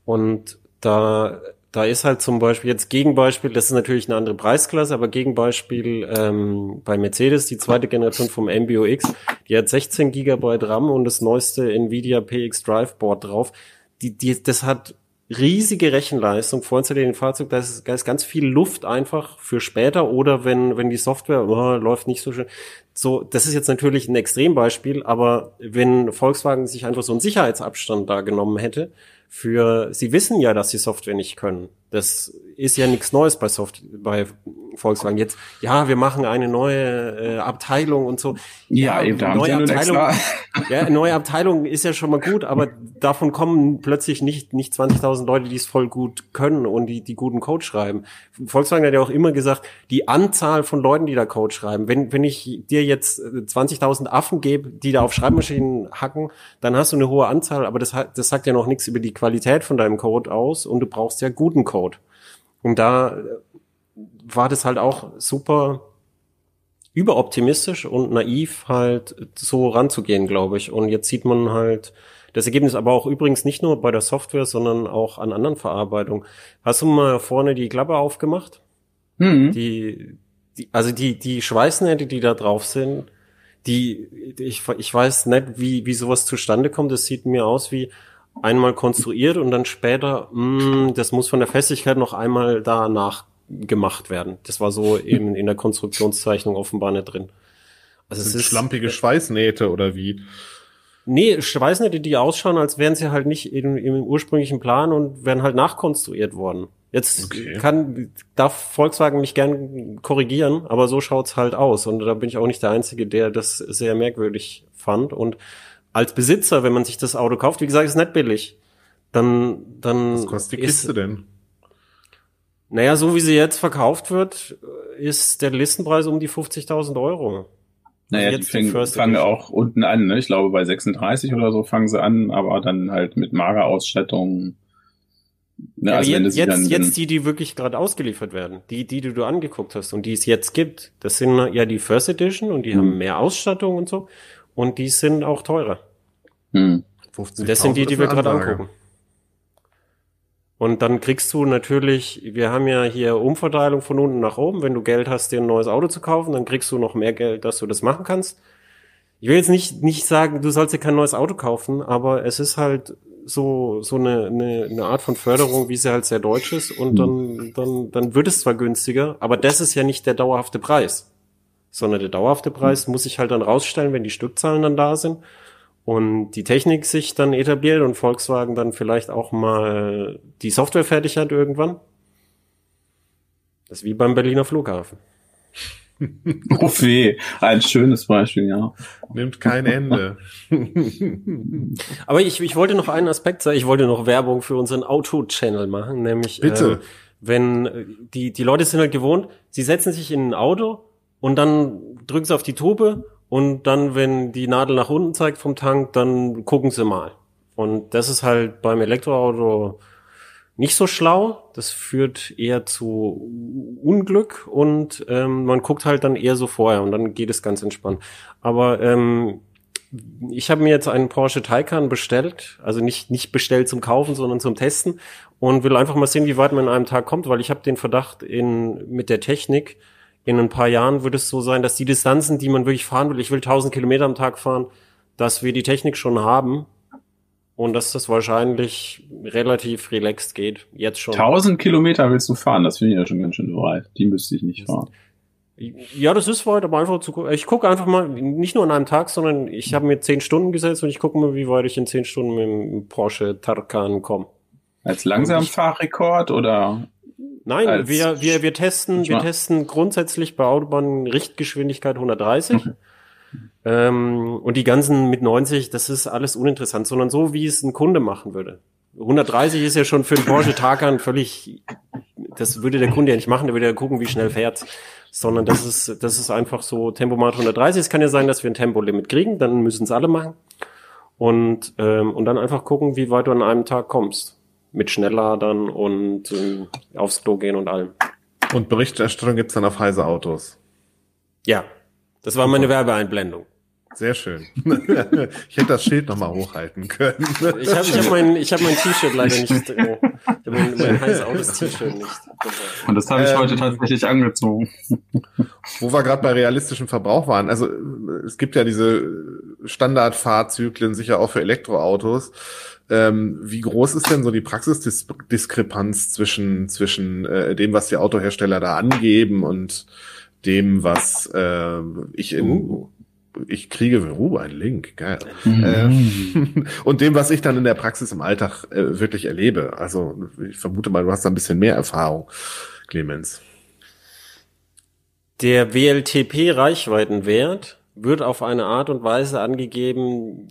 Und da, da ist halt zum Beispiel jetzt Gegenbeispiel, das ist natürlich eine andere Preisklasse, aber Gegenbeispiel ähm, bei Mercedes, die zweite Generation vom MBOX, die hat 16 Gigabyte RAM und das neueste Nvidia PX Drive Board drauf. Die, die, das hat riesige Rechenleistung vorzunehmen Fahrzeug, da ist, da ist ganz viel Luft einfach für später oder wenn, wenn die Software oh, läuft nicht so schön. So, das ist jetzt natürlich ein Extrembeispiel, aber wenn Volkswagen sich einfach so einen Sicherheitsabstand da genommen hätte, für, sie wissen ja, dass sie Software nicht können. Das ist ja nichts Neues bei Soft, bei Volkswagen. Jetzt, ja, wir machen eine neue äh, Abteilung und so. Ja, ja eben, da neue Abteilung, ja, neue Abteilung ist ja schon mal gut, aber davon kommen plötzlich nicht, nicht 20.000 Leute, die es voll gut können und die, die guten Code schreiben. Volkswagen hat ja auch immer gesagt, die Anzahl von Leuten, die da Code schreiben, wenn, wenn ich dir jetzt 20.000 äh, Affen gebe, die da auf Schreibmaschinen hacken, dann hast du eine hohe Anzahl, aber das, das sagt ja noch nichts über die Qualität von deinem Code aus und du brauchst ja guten Code. Und da war das halt auch super überoptimistisch und naiv halt so ranzugehen, glaube ich. Und jetzt sieht man halt das Ergebnis aber auch übrigens nicht nur bei der Software, sondern auch an anderen Verarbeitungen. Hast du mal vorne die Klappe aufgemacht? Mhm. Die, die, also die, die Schweißnähte, die da drauf sind, die, ich, ich weiß nicht, wie, wie sowas zustande kommt. Das sieht mir aus wie einmal konstruiert und dann später, mh, mm, das muss von der Festigkeit noch einmal danach gemacht werden. Das war so eben in der Konstruktionszeichnung offenbar nicht drin. Also es ist schlampige Schweißnähte oder wie? Nee, Schweißnähte, die ausschauen, als wären sie halt nicht im, im ursprünglichen Plan und wären halt nachkonstruiert worden. Jetzt okay. kann, darf Volkswagen mich gern korrigieren, aber so schaut's halt aus. Und da bin ich auch nicht der Einzige, der das sehr merkwürdig fand. Und als Besitzer, wenn man sich das Auto kauft, wie gesagt, ist nicht billig. Dann, dann. Was kostet die Kiste denn? Naja, so wie sie jetzt verkauft wird, ist der Listenpreis um die 50.000 Euro. Naja, also die fang, fangen auch unten an, ne? Ich glaube, bei 36 oder so fangen sie an, aber dann halt mit mager Ausstattung. Ne? Ja, also jetzt, jetzt, jetzt die, die wirklich gerade ausgeliefert werden, die, die, die du angeguckt hast und die es jetzt gibt, das sind ja die First Edition und die mhm. haben mehr Ausstattung und so. und die sind auch teurer. Hm. 50.000 Das sind die, die wir gerade angucken. Und dann kriegst du natürlich, wir haben ja hier Umverteilung von unten nach oben. Wenn du Geld hast, dir ein neues Auto zu kaufen, dann kriegst du noch mehr Geld, dass du das machen kannst. Ich will jetzt nicht, nicht sagen, du sollst dir kein neues Auto kaufen, aber es ist halt so, so eine, eine, eine Art von Förderung, wie sie halt sehr deutsch ist. Und dann, dann, dann wird es zwar günstiger, aber das ist ja nicht der dauerhafte Preis. Sondern der dauerhafte Preis muss sich halt dann rausstellen, wenn die Stückzahlen dann da sind und die Technik sich dann etabliert und Volkswagen dann vielleicht auch mal die Software fertig hat irgendwann. Das ist wie beim Berliner Flughafen. Oh weh, ein schönes Beispiel, ja. Nimmt kein Ende. Aber ich, ich wollte noch einen Aspekt sagen, ich wollte noch Werbung für unseren Auto-Channel machen, nämlich Bitte. äh, wenn äh, die, die Leute sind halt gewohnt, sie setzen sich in ein Auto und dann drücken sie auf die Tube und dann, wenn die Nadel nach unten zeigt vom Tank, dann gucken sie mal. Und das ist halt beim Elektroauto nicht so schlau. Das führt eher zu Unglück und ähm, man guckt halt dann eher so vorher und dann geht es ganz entspannt. Aber ähm, ich habe mir jetzt einen Porsche Taycan bestellt, also nicht nicht bestellt zum Kaufen, sondern zum Testen und will einfach mal sehen, wie weit man in einem Tag kommt, weil ich habe den Verdacht in mit der Technik in ein paar Jahren wird es so sein, dass die Distanzen, die man wirklich fahren will, ich will 1000 Kilometer am Tag fahren, dass wir die Technik schon haben und dass das wahrscheinlich relativ relaxed geht. Jetzt schon. 1000 Kilometer willst du fahren, das finde ich ja schon ganz schön weit. Die müsste ich nicht fahren. Ja, das ist weit, aber einfach zu gucken. Ich gucke einfach mal, nicht nur an einem Tag, sondern ich habe mir zehn Stunden gesetzt und ich gucke mal, wie weit ich in zehn Stunden mit dem Porsche Tarkan komme. Als Langsamfahrrekord oder? Nein, wir, wir, wir testen, wir testen grundsätzlich bei Autobahnen Richtgeschwindigkeit 130. ähm, und die ganzen mit 90, das ist alles uninteressant, sondern so, wie es ein Kunde machen würde. 130 ist ja schon für einen Porsche Taycan völlig, das würde der Kunde ja nicht machen, der würde ja gucken, wie schnell fährt. Sondern das ist, das ist einfach so Tempomat 130. Es kann ja sein, dass wir ein Tempolimit kriegen, dann müssen es alle machen. Und, ähm, und dann einfach gucken, wie weit du an einem Tag kommst. Mit Schnellladern und ähm, aufs Klo gehen und allem. Und Berichterstattung gibt's dann auf Heise Autos. Ja, das war meine Werbeeinblendung. Sehr schön. ich hätte das Schild nochmal hochhalten können. Ich habe ich hab mein, ich hab mein T-Shirt leider nicht. Äh, ich hab mein, mein heiß Autos T-Shirt nicht. Und das habe ich Ähm, heute tatsächlich angezogen. Wo wir gerade bei realistischem Verbrauch waren. Also es gibt ja diese Standardfahrzyklen, sicher auch für Elektroautos. Ähm, wie groß ist denn so die Praxisdiskrepanz zwischen, zwischen äh, dem, was die Autohersteller da angeben und dem, was äh, ich in Uh. ich kriege uh, ein Link, geil. Mhm. Ähm, und dem, was ich dann in der Praxis im Alltag äh, wirklich erlebe. Also ich vermute mal, du hast da ein bisschen mehr Erfahrung, Clemens. Der WLTP-Reichweitenwert wird auf eine Art und Weise angegeben.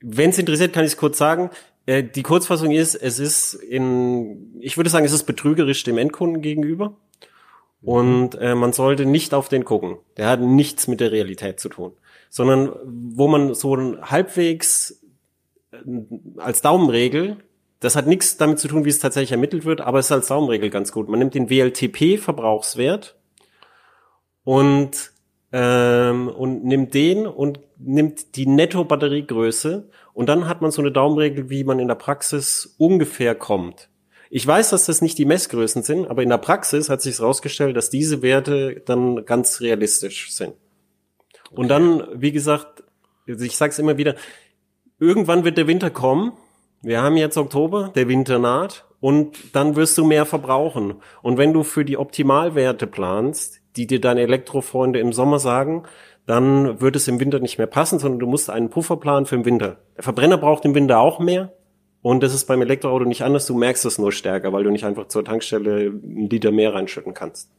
Wenn es interessiert, kann ich es kurz sagen. Äh, Die Kurzfassung ist, es ist in, ich würde sagen, es ist betrügerisch dem Endkunden gegenüber. Und äh, man sollte nicht auf den gucken. Der hat nichts mit der Realität zu tun. Sondern wo man so halbwegs äh, als Daumenregel, das hat nichts damit zu tun, wie es tatsächlich ermittelt wird, aber es ist als Daumenregel ganz gut. Man nimmt den WLTP-Verbrauchswert und ähm, und nimmt den und nimmt die Netto-Batteriegröße und dann hat man so eine Daumenregel, wie man in der Praxis ungefähr kommt. Ich weiß, dass das nicht die Messgrößen sind, aber in der Praxis hat sich herausgestellt, dass diese Werte dann ganz realistisch sind. Und dann, wie gesagt, ich sage es immer wieder, irgendwann wird der Winter kommen. Wir haben jetzt Oktober, der Winter naht und dann wirst du mehr verbrauchen. Und wenn du für die Optimalwerte planst, die dir deine Elektrofreunde im Sommer sagen, dann wird es im Winter nicht mehr passen, sondern du musst einen Puffer planen für den Winter. Der Verbrenner braucht im Winter auch mehr. Und das ist beim Elektroauto nicht anders. Du merkst es nur stärker, weil du nicht einfach zur Tankstelle einen Liter mehr reinschütten kannst.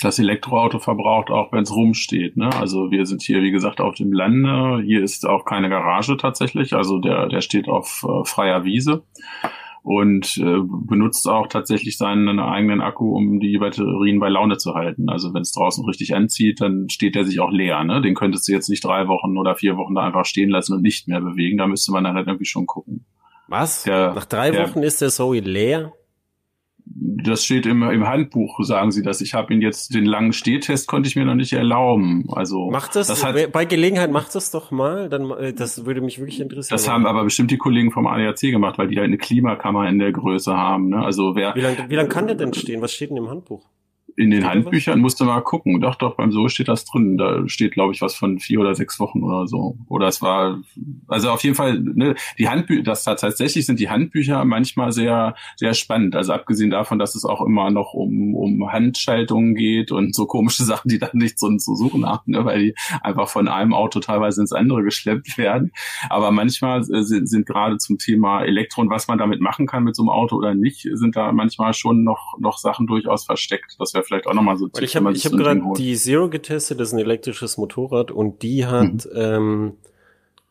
Das Elektroauto verbraucht auch, wenn es rumsteht. Ne? Also wir sind hier, wie gesagt, auf dem Lande. Hier ist auch keine Garage tatsächlich. Also der, der steht auf äh, freier Wiese und äh, benutzt auch tatsächlich seinen eigenen Akku, um die Batterien bei Laune zu halten. Also wenn es draußen richtig anzieht, dann steht der sich auch leer. Ne? Den könntest du jetzt nicht drei Wochen oder vier Wochen da einfach stehen lassen und nicht mehr bewegen. Da müsste man dann halt irgendwie schon gucken. Was? Der- Nach drei der- Wochen ist der Zoe leer? Das steht im, im Handbuch, sagen Sie das. Ich habe ihn jetzt, den langen Stehtest konnte ich mir noch nicht erlauben. Also macht das, das hat, bei Gelegenheit macht das doch mal, dann äh, das würde mich wirklich interessieren. Das haben aber bestimmt die Kollegen vom ADAC gemacht, weil die halt eine Klimakammer in der Größe haben. Ne? Also wer Wie lange wie lang kann der denn stehen? Was steht denn im Handbuch? In den Handbüchern musste mal gucken. Doch, doch, beim So steht das drin. Da steht, glaube ich, was von vier oder sechs Wochen oder so. Oder es war, also auf jeden Fall, ne, die Handbücher, das tatsächlich sind die Handbücher manchmal sehr, sehr spannend. Also abgesehen davon, dass es auch immer noch um, um Handschaltungen geht und so komische Sachen, die dann nicht so zu suchen haben, ne, weil die einfach von einem Auto teilweise ins andere geschleppt werden. Aber manchmal äh, sind, sind gerade zum Thema Elektro und was man damit machen kann mit so einem Auto oder nicht, sind da manchmal schon noch, noch Sachen durchaus versteckt. Das wäre vielleicht auch nochmal so. Weil ich habe hab gerade die Zero getestet, das ist ein elektrisches Motorrad und die hat mhm. ähm,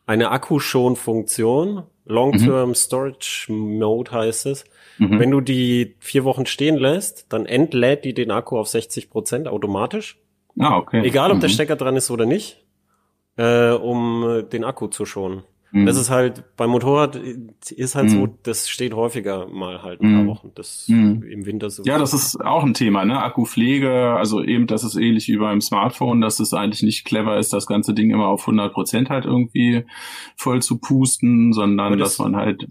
eine Akkuschonfunktion, Long-Term mhm. Storage Mode heißt es. Mhm. Wenn du die vier Wochen stehen lässt, dann entlädt die den Akku auf 60 Prozent automatisch. Ah, okay. Egal, ob der mhm. Stecker dran ist oder nicht, äh, um den Akku zu schonen. Mhm. Das ist halt, beim Motorrad ist halt mhm. so, das steht häufiger mal halt ein paar mhm. Wochen. Das mhm. im Winter so. Ja, das ist auch ein Thema, ne? Akkupflege, also eben, das ist ähnlich wie beim Smartphone, dass es eigentlich nicht clever ist, das ganze Ding immer auf 100 Prozent halt irgendwie voll zu pusten, sondern das, dass man halt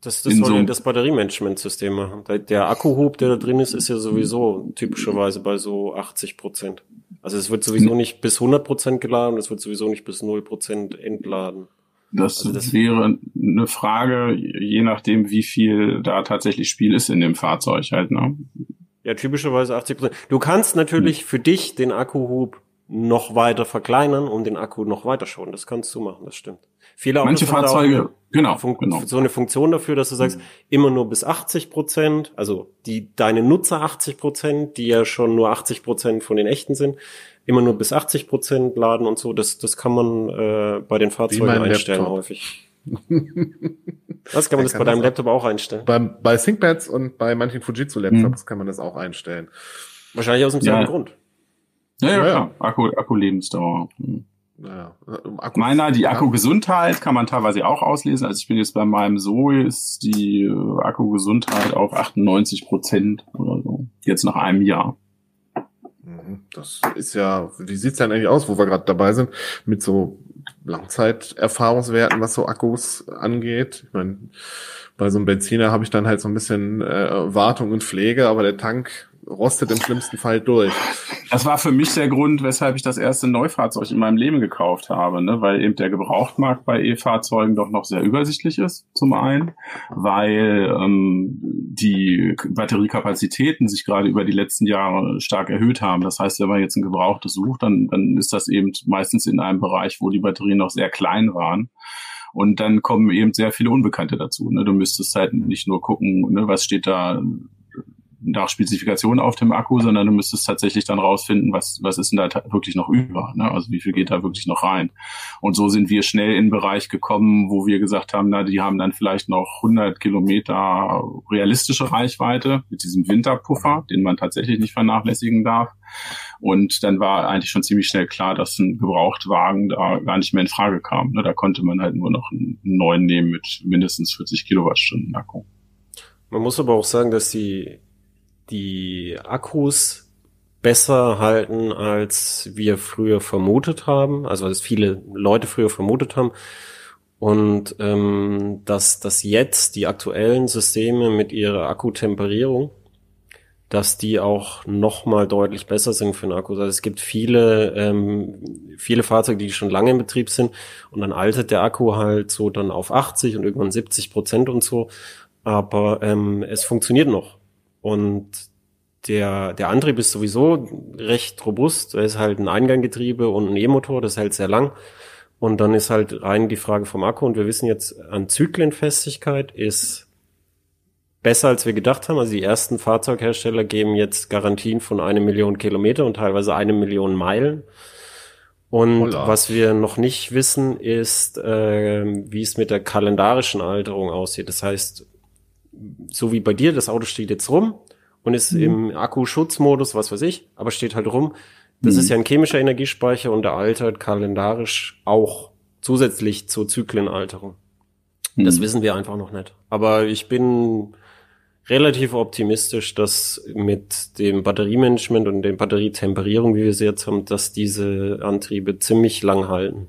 das, das soll so das Batteriemanagementsystem machen. Der Akkuhub, der da drin ist, ist ja sowieso typischerweise bei so 80 Prozent. Also es wird sowieso hm. nicht bis 100 Prozent geladen, es wird sowieso nicht bis 0 Prozent entladen. Das, also das wäre eine Frage, je nachdem, wie viel da tatsächlich Spiel ist in dem Fahrzeug halt, ne? Ja, typischerweise 80 Prozent. Du kannst natürlich für dich den Akkuhub noch weiter verkleinern und den Akku noch weiter schonen. Das kannst du machen, das stimmt. Viele Manche Fahrzeuge, genau, genau. So eine Funktion dafür, dass du sagst, mhm. immer nur bis 80 Prozent, also die, deine Nutzer 80 Prozent, die ja schon nur 80 Prozent von den echten sind, immer nur bis 80 Prozent laden und so. Das, das kann man äh, bei den Fahrzeugen einstellen Laptop. häufig. Was kann man das kann bei deinem Laptop auch einstellen? Bei, bei ThinkPads und bei manchen Fujitsu-Laptops hm. kann man das auch einstellen. Wahrscheinlich aus dem selben ja. Grund. Ja, ja, ja. Akku, Akku-Lebensdauer. Hm. Naja, Akku Meiner, die Akkugesundheit kann man teilweise auch auslesen. Also ich bin jetzt bei meinem Zoe ist die äh, Akkugesundheit auf 98 Prozent oder so. Jetzt nach einem Jahr. Das ist ja, wie sieht's denn eigentlich aus, wo wir gerade dabei sind, mit so Langzeiterfahrungswerten, was so Akkus angeht? Ich meine, bei so einem Benziner habe ich dann halt so ein bisschen äh, Wartung und Pflege, aber der Tank rostet im schlimmsten Fall durch. Das war für mich der Grund, weshalb ich das erste Neufahrzeug in meinem Leben gekauft habe, ne? weil eben der Gebrauchtmarkt bei E-Fahrzeugen doch noch sehr übersichtlich ist, zum einen, weil ähm, die Batteriekapazitäten sich gerade über die letzten Jahre stark erhöht haben. Das heißt, wenn man jetzt ein Gebrauchtes sucht, dann, dann ist das eben meistens in einem Bereich, wo die Batterien noch sehr klein waren. Und dann kommen eben sehr viele Unbekannte dazu. Ne? Du müsstest halt nicht nur gucken, ne, was steht da nach Spezifikationen auf dem Akku, sondern du müsstest tatsächlich dann rausfinden, was, was ist denn da wirklich noch über, ne? also wie viel geht da wirklich noch rein. Und so sind wir schnell in den Bereich gekommen, wo wir gesagt haben, na, die haben dann vielleicht noch 100 Kilometer realistische Reichweite mit diesem Winterpuffer, den man tatsächlich nicht vernachlässigen darf. Und dann war eigentlich schon ziemlich schnell klar, dass ein Gebrauchtwagen da gar nicht mehr in Frage kam. Ne? Da konnte man halt nur noch einen neuen nehmen mit mindestens 40 Kilowattstunden Akku. Man muss aber auch sagen, dass die die Akkus besser halten, als wir früher vermutet haben, also als viele Leute früher vermutet haben. Und ähm, dass, dass jetzt die aktuellen Systeme mit ihrer Akkutemperierung, dass die auch noch mal deutlich besser sind für den Akku. Also es gibt viele, ähm, viele Fahrzeuge, die schon lange in Betrieb sind und dann altert der Akku halt so dann auf 80 und irgendwann 70 Prozent und so. Aber ähm, es funktioniert noch. Und der, der Antrieb ist sowieso recht robust. Er ist halt ein Einganggetriebe und ein E-Motor, das hält sehr lang. Und dann ist halt rein die Frage vom Akku. Und wir wissen jetzt, an Zyklenfestigkeit ist besser, als wir gedacht haben. Also die ersten Fahrzeughersteller geben jetzt Garantien von eine Million Kilometer und teilweise eine Million Meilen. Und Holla. was wir noch nicht wissen, ist, äh, wie es mit der kalendarischen Alterung aussieht. Das heißt, so wie bei dir, das Auto steht jetzt rum und ist mhm. im Akkuschutzmodus, was weiß ich, aber steht halt rum. Das mhm. ist ja ein chemischer Energiespeicher und der altert kalendarisch auch zusätzlich zur Zyklenalterung. Mhm. Das wissen wir einfach noch nicht. Aber ich bin relativ optimistisch, dass mit dem Batteriemanagement und der Batterietemperierung, wie wir sie jetzt haben, dass diese Antriebe ziemlich lang halten.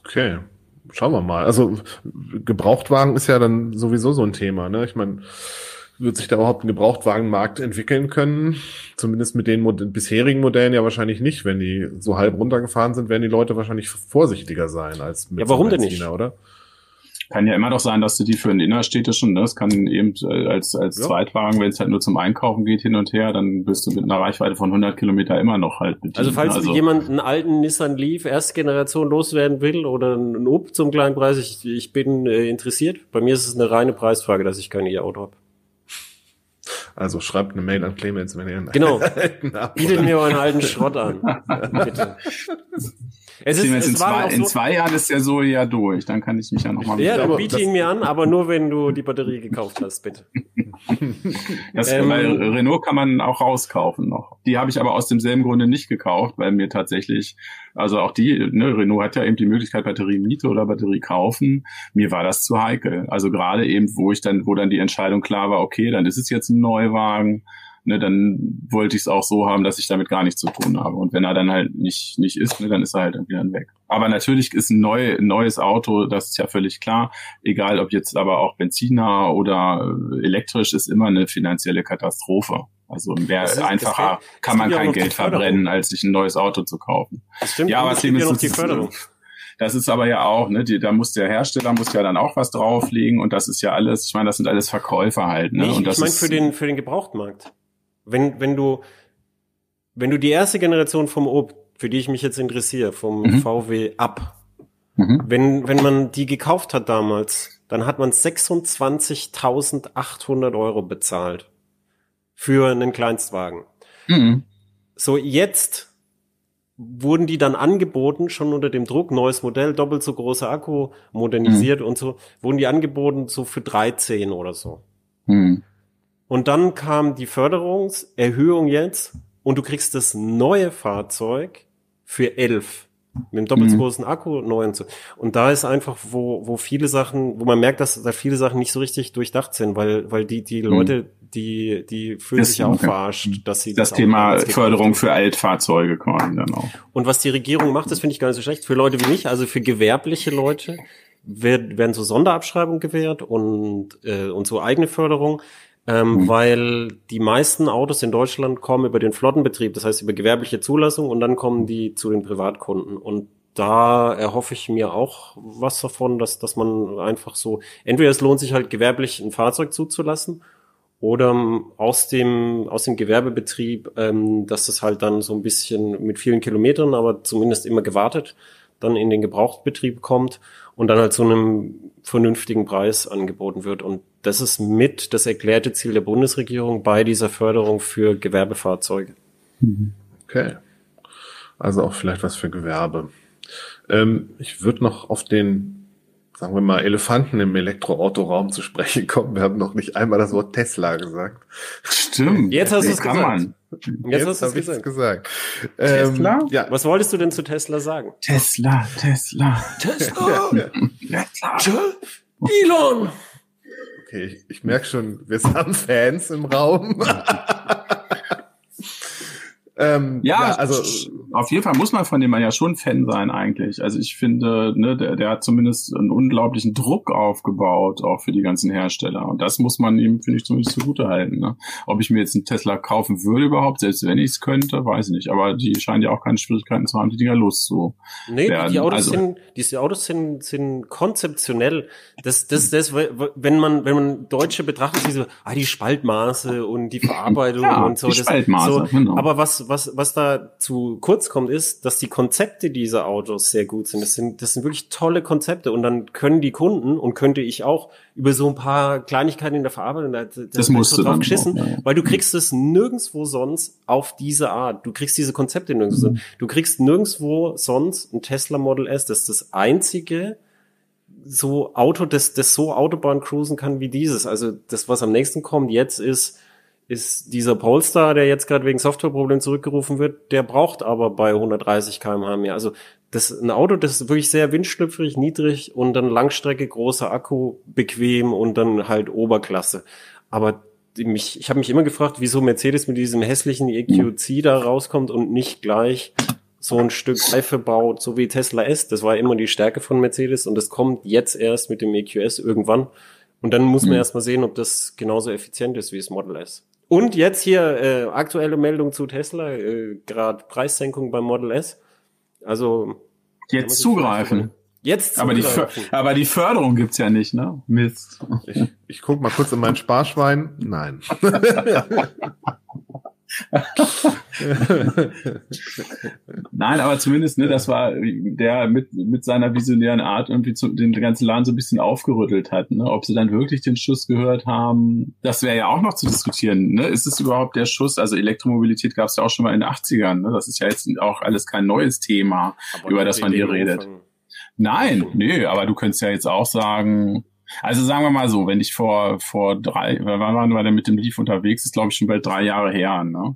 Okay, schauen wir mal. Also Gebrauchtwagen ist ja dann sowieso so ein Thema. Ne? Ich meine, wird sich da überhaupt ein Gebrauchtwagenmarkt entwickeln können? Zumindest mit den Mod bisherigen Modellen ja wahrscheinlich nicht. Wenn die so halb runtergefahren sind, werden die Leute wahrscheinlich vorsichtiger sein als mit ja, warum denn nicht? oder? Kann ja immer doch sein, dass du die für einen innerstädtischen, ne? das kann eben äh, als, als ja. Zweitwagen, wenn es halt nur zum Einkaufen geht hin und her, dann bist du mit einer Reichweite von 100 Kilometer immer noch halt bedient. Also falls also, jemand einen alten Nissan Leaf erste Generation loswerden will oder einen Up zum kleinen Preis, ich, ich bin äh, interessiert. Bei mir ist es eine reine Preisfrage, dass ich kein E-Auto habe. Also schreibt eine Mail an Clemens, wenn ihr einen Genau. Bietet mir euren alten Schrott an. Bitte. Es ist, es in, zwei, so, in zwei Jahren ist der so ja durch, dann kann ich mich ja nochmal Ja, dann biete ihn mir an, aber nur wenn du die Batterie gekauft hast, bitte. das, ähm, weil Renault kann man auch rauskaufen noch. Die habe ich aber aus demselben Grunde nicht gekauft, weil mir tatsächlich, also auch die, ne, Renault hat ja eben die Möglichkeit Batterie Miete oder Batterie kaufen. Mir war das zu heikel. Also gerade eben, wo ich dann, wo dann die Entscheidung klar war, okay, dann ist es jetzt ein Neuwagen ne, dann wollte ich es auch so haben, dass ich damit gar nichts zu tun habe. Und wenn er dann halt nicht, nicht ist, ne, dann ist er halt irgendwie dann weg. Aber natürlich ist ein, neu, ein neues Auto, das ist ja völlig klar, egal ob jetzt aber auch Benziner oder elektrisch, ist immer eine finanzielle Katastrophe. Also mehr ist, einfacher kann man kein Geld verbrennen, als sich ein neues Auto zu kaufen. Das stimmt, ja, aber es gibt ja noch die Förderung. Das ist aber ja auch, ne, die, da muss der Hersteller muss ja dann auch was drauflegen und das ist ja alles, ich meine, das sind alles Verkäufer halt. Ne? Nee, ich, und das ich meine für den für den Gebrauchtmarkt. Wenn, wenn du, wenn du die erste Generation vom Ob, für die ich mich jetzt interessiere, vom mhm. VW ab, mhm. wenn, wenn man die gekauft hat damals, dann hat man 26.800 Euro bezahlt für einen Kleinstwagen. Mhm. So jetzt wurden die dann angeboten, schon unter dem Druck, neues Modell, doppelt so großer Akku, modernisiert mhm. und so, wurden die angeboten so für 13 oder so. Mhm. Und dann kam die Förderungserhöhung jetzt und du kriegst das neue Fahrzeug für elf mit dem doppelt so mhm. großen Akku neu und so. Und da ist einfach, wo, wo viele Sachen, wo man merkt, dass da viele Sachen nicht so richtig durchdacht sind, weil, weil die, die mhm. Leute, die, die fühlen das, sich auch okay. verarscht, dass sie das, das Thema Förderung für Altfahrzeuge kommen dann auch. Und was die Regierung macht, das finde ich gar nicht so schlecht. Für Leute wie mich, also für gewerbliche Leute, werden so Sonderabschreibungen gewährt und, äh, und so eigene Förderung ähm, mhm. weil die meisten Autos in Deutschland kommen über den Flottenbetrieb, das heißt über gewerbliche Zulassung und dann kommen die zu den Privatkunden. Und da erhoffe ich mir auch was davon, dass, dass man einfach so, entweder es lohnt sich halt gewerblich ein Fahrzeug zuzulassen oder aus dem, aus dem Gewerbebetrieb, ähm, dass es halt dann so ein bisschen mit vielen Kilometern, aber zumindest immer gewartet, dann in den Gebrauchtbetrieb kommt und dann halt zu einem vernünftigen Preis angeboten wird. Und das ist mit das erklärte Ziel der Bundesregierung bei dieser Förderung für Gewerbefahrzeuge. Okay. Also auch vielleicht was für Gewerbe. Ähm, ich würde noch auf den, sagen wir mal, Elefanten im Elektroautoraum zu sprechen kommen. Wir haben noch nicht einmal das Wort Tesla gesagt. Stimmt. Jetzt hast du es gesagt. Man. Jetzt, Jetzt habe ich es gesagt. Tesla? Ähm, ja. Was wolltest du denn zu Tesla sagen? Tesla, Tesla. Tesla. Tesla. Elon. Okay, ich, ich merke schon, wir haben Fans im Raum. Ähm, ja, ja, also auf jeden Fall muss man von dem ja schon Fan sein eigentlich. Also ich finde, ne, der, der hat zumindest einen unglaublichen Druck aufgebaut, auch für die ganzen Hersteller. Und das muss man ihm, finde ich, zumindest zugute halten. Ne? Ob ich mir jetzt einen Tesla kaufen würde überhaupt, selbst wenn ich es könnte, weiß ich nicht. Aber die scheinen ja auch keine Schwierigkeiten zu haben, die Dinger loszu. Nee, werden. die Autos also, sind, diese Autos sind, sind konzeptionell. Das, das, das, wenn man, wenn man Deutsche betrachtet, diese, ah, die Spaltmaße und die Verarbeitung ja, und so. Die Spaltmaße, so, genau. Aber was, was, was da zu kurz kommt, ist, dass die Konzepte dieser Autos sehr gut sind. Das sind, das sind wirklich tolle Konzepte und dann können die Kunden und könnte ich auch über so ein paar Kleinigkeiten in der Verarbeitung, da, da das musst du drauf geschissen, auch, ja. weil du kriegst es nirgendswo sonst auf diese Art. Du kriegst diese Konzepte nirgendwo. Mhm. Du kriegst nirgendswo sonst ein Tesla Model S. Das ist das einzige, so Auto, das, das so Autobahn cruisen kann wie dieses. Also das, was am nächsten kommt jetzt ist ist dieser Polestar, der jetzt gerade wegen Softwareproblemen zurückgerufen wird, der braucht aber bei 130 km/h mehr. Also das ein Auto, das ist wirklich sehr windschlüpfrig, niedrig und dann Langstrecke, großer Akku, bequem und dann halt Oberklasse. Aber mich, ich habe mich immer gefragt, wieso Mercedes mit diesem hässlichen EQC da rauskommt und nicht gleich so ein Stück Reife baut, so wie Tesla S. Das war immer die Stärke von Mercedes und das kommt jetzt erst mit dem EQS irgendwann. Und dann muss man mhm. erst mal sehen, ob das genauso effizient ist wie das Model S. Und jetzt hier äh, aktuelle Meldung zu Tesla, äh, gerade Preissenkung beim Model S. Also jetzt zugreifen. Jetzt aber die, aber die Förderung gibt's ja nicht, ne? Mist. Ich, ich guck mal kurz in mein Sparschwein. Nein. Nein, aber zumindest, ne, das war der mit, mit seiner visionären Art irgendwie zu, den ganzen Laden so ein bisschen aufgerüttelt hat. Ne? Ob sie dann wirklich den Schuss gehört haben, das wäre ja auch noch zu diskutieren. Ne? Ist es überhaupt der Schuss? Also Elektromobilität gab es ja auch schon mal in den 80ern. Ne? Das ist ja jetzt auch alles kein neues Thema, aber über das man hier redet. Nein, nee, aber du könntest ja jetzt auch sagen, also sagen wir mal so, wenn ich vor, vor drei, wann waren wir denn mit dem Leaf unterwegs, ist glaube ich schon bald drei Jahre her, ne?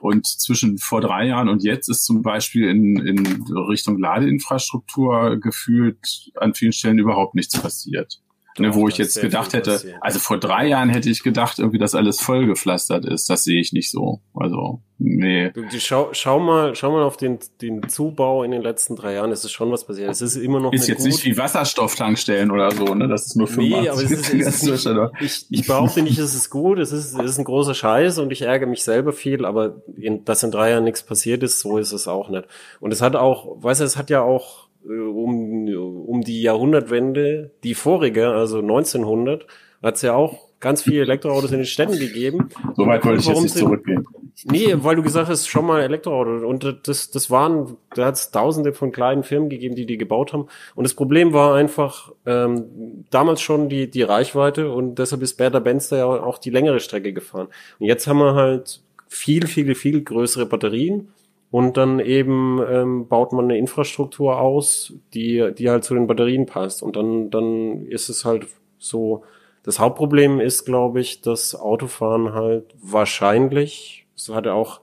Und zwischen vor drei Jahren und jetzt ist zum Beispiel in, in Richtung Ladeinfrastruktur gefühlt an vielen Stellen überhaupt nichts passiert ne, wo ich jetzt gedacht hätte, also vor drei Jahren hätte ich gedacht, irgendwie, dass alles vollgepflastert ist. Das sehe ich nicht so. Also, nee. Schau, schau mal, schau mal auf den, den Zubau in den letzten drei Jahren. Es ist schon was passiert. Es ist immer noch ist jetzt gut. nicht wie Wasserstofftankstellen oder so, ne? Das ist nur 85. Nee, aber es ist, es ist nicht, ich, ich behaupte nicht, es ist gut. Es ist, es ist ein großer Scheiß und ich ärgere mich selber viel, aber in, dass in drei Jahren nichts passiert ist, so ist es auch nicht. Und es hat auch, weißt du, es hat ja auch um, um die Jahrhundertwende, die vorige, also 1900, hat es ja auch ganz viele Elektroautos in den Städten gegeben. So weit wollte ich jetzt nicht zurückgehen. Nee, weil du gesagt hast, schon mal Elektroauto. Und das, das waren, da hat es tausende von kleinen Firmen gegeben, die die gebaut haben. Und das Problem war einfach ähm, damals schon die, die Reichweite und deshalb ist Bertha Benz da ja auch die längere Strecke gefahren. Und jetzt haben wir halt viel, viel, viel größere Batterien und dann eben ähm, baut man eine Infrastruktur aus, die, die halt zu den Batterien passt. Und dann, dann ist es halt so, das Hauptproblem ist, glaube ich, dass Autofahren halt wahrscheinlich, so hat er auch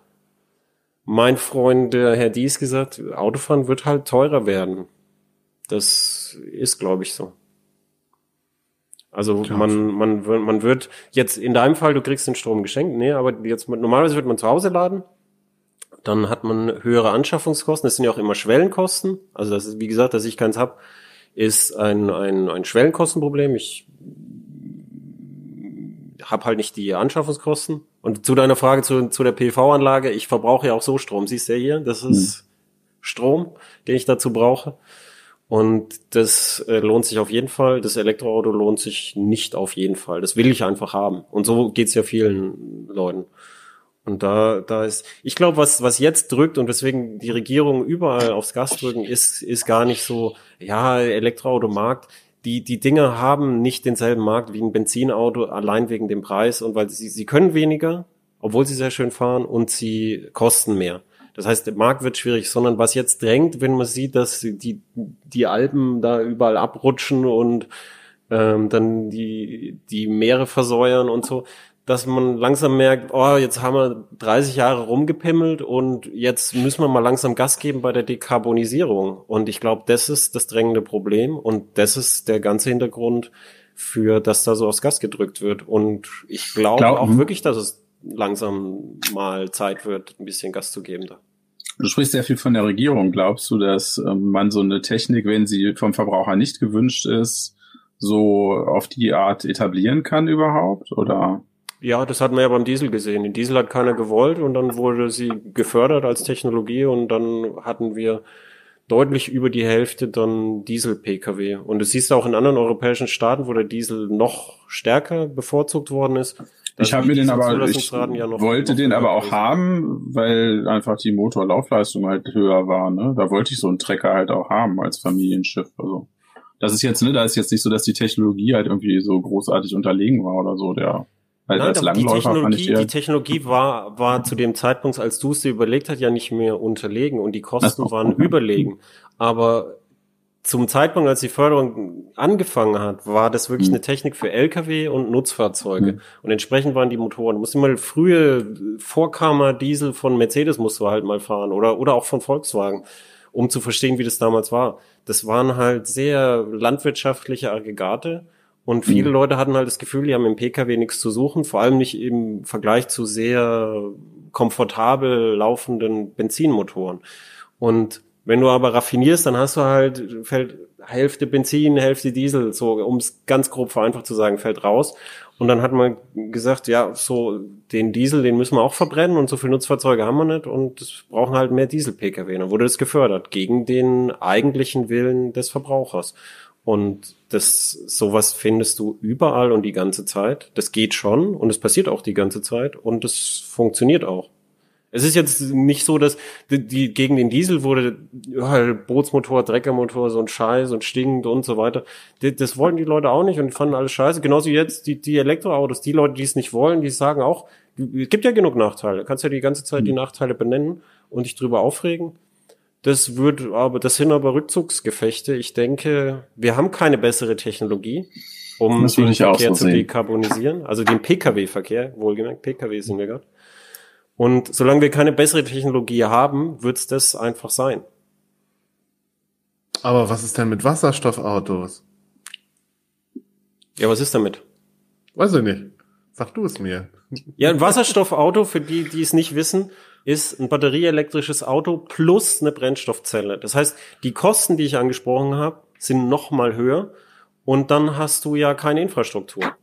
mein Freund, der Herr Dies gesagt, Autofahren wird halt teurer werden. Das ist, glaube ich, so. Also ja. man, man, man wird jetzt in deinem Fall, du kriegst den Strom geschenkt, nee, aber jetzt normalerweise wird man zu Hause laden dann hat man höhere Anschaffungskosten. Das sind ja auch immer Schwellenkosten. Also das ist, wie gesagt, dass ich keins hab, ist ein, ein, ein Schwellenkostenproblem. Ich habe halt nicht die Anschaffungskosten. Und zu deiner Frage zu, zu der PV-Anlage, ich verbrauche ja auch so Strom. Siehst du ja hier, das ist mhm. Strom, den ich dazu brauche. Und das äh, lohnt sich auf jeden Fall. Das Elektroauto lohnt sich nicht auf jeden Fall. Das will ich einfach haben. Und so geht's ja vielen Leuten. Und da, da ist, ich glaube, was, was jetzt drückt und weswegen die Regierung überall aufs Gas drücken, ist, ist gar nicht so, ja, Elektroautomarkt. Die, die Dinge haben nicht denselben Markt wie ein Benzinauto, allein wegen dem Preis und weil sie, sie können weniger, obwohl sie sehr schön fahren und sie kosten mehr. Das heißt, der Markt wird schwierig, sondern was jetzt drängt, wenn man sieht, dass die, die Alpen da überall abrutschen und ähm, dann die, die Meere versäuern und so, dass man langsam merkt, oh, jetzt haben wir 30 Jahre rumgepimmelt und jetzt müssen wir mal langsam Gas geben bei der Dekarbonisierung. Und ich glaube, das ist das drängende Problem und das ist der ganze Hintergrund für, dass da so aufs Gas gedrückt wird. Und ich glaube glaub, auch wirklich, dass es langsam mal Zeit wird, ein bisschen Gas zu geben da. Du sprichst sehr viel von der Regierung. Glaubst du, dass ähm, man so eine Technik, wenn sie vom Verbraucher nicht gewünscht ist, so auf die Art etablieren kann überhaupt? Oder? Ja, das hat man ja beim Diesel gesehen. Den Diesel hat keiner gewollt und dann wurde sie gefördert als Technologie und dann hatten wir deutlich über die Hälfte dann Diesel-Pkw. Und das siehst du auch in anderen europäischen Staaten, wo der Diesel noch stärker bevorzugt worden ist. Ich habe mir den aber, ich ja noch, wollte noch den aber auch haben, weil einfach die Motorlaufleistung halt höher war. Ne? Da wollte ich so einen Trecker halt auch haben als Familienschiff. Also das ist jetzt, ne, da ist jetzt nicht so, dass die Technologie halt irgendwie so großartig unterlegen war oder so. Der weil Nein, als Langläufer die Technologie, die, Technologie war, war zu dem Zeitpunkt, als du es dir überlegt hast, ja nicht mehr unterlegen und die Kosten waren überlegen. Aber zum Zeitpunkt, als die Förderung angefangen hat, war das wirklich mhm. eine Technik für Lkw und Nutzfahrzeuge. Mhm. Und entsprechend waren die Motoren. Du musst mal frühe Vorkammer Diesel von Mercedes musst du halt mal fahren oder, oder auch von Volkswagen. um zu verstehen, wie das damals war. Das waren halt sehr landwirtschaftliche Aggregate und viele mhm. Leute hatten halt das Gefühl, die haben im Pkw nichts zu suchen, vor allem nicht im Vergleich zu sehr komfortabel laufenden Benzinmotoren. Und wenn du aber raffinierst, dann hast du halt, fällt Hälfte Benzin, Hälfte Diesel, so, um es ganz grob vereinfacht zu sagen, fällt raus. Und dann hat man gesagt, ja, so den Diesel, den müssen wir auch verbrennen und so viele Nutzfahrzeuge haben wir nicht und es brauchen halt mehr Diesel-Pkw. Dann wurde das gefördert gegen den eigentlichen Willen des Verbrauchers. Und das, sowas findest du überall und die ganze Zeit. Das geht schon und es passiert auch die ganze Zeit und es funktioniert auch. Es ist jetzt nicht so, dass die, die gegen den Diesel wurde halt Bootsmotor, Dreckermotor, so ein Scheiß und stinkend und so weiter. Das, das wollten die Leute auch nicht und die fanden alles scheiße. Genauso jetzt die, die Elektroautos, die Leute, die es nicht wollen, die sagen auch, es gibt ja genug Nachteile. Du kannst ja die ganze Zeit die hm. Nachteile benennen und dich drüber aufregen. Das wird aber, das sind aber Rückzugsgefechte. Ich denke, wir haben keine bessere Technologie, um den Verkehr so zu dekarbonisieren. Also den Pkw-Verkehr, wohlgemerkt, Pkw sind wir gerade. Und solange wir keine bessere Technologie haben, wird es das einfach sein. Aber was ist denn mit Wasserstoffautos? Ja, was ist damit? Weiß ich nicht. Sag du es mir. Ja, ein Wasserstoffauto, für die, die es nicht wissen, ist ein batterieelektrisches Auto plus eine Brennstoffzelle. Das heißt, die Kosten, die ich angesprochen habe, sind noch mal höher und dann hast du ja keine Infrastruktur.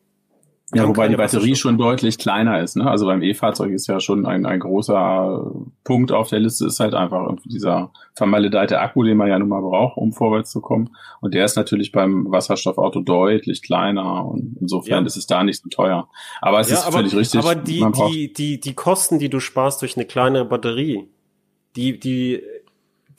Ja, wobei die Batterie schon deutlich kleiner ist. Ne? Also beim E-Fahrzeug ist ja schon ein, ein großer Punkt auf der Liste, ist halt einfach dieser vermaledeite Akku, den man ja nun mal braucht, um vorwärts zu kommen. Und der ist natürlich beim Wasserstoffauto deutlich kleiner und insofern ja. ist es da nicht so teuer. Aber es ja, ist aber, völlig richtig. Aber die, die, die, die Kosten, die du sparst durch eine kleinere Batterie, die, die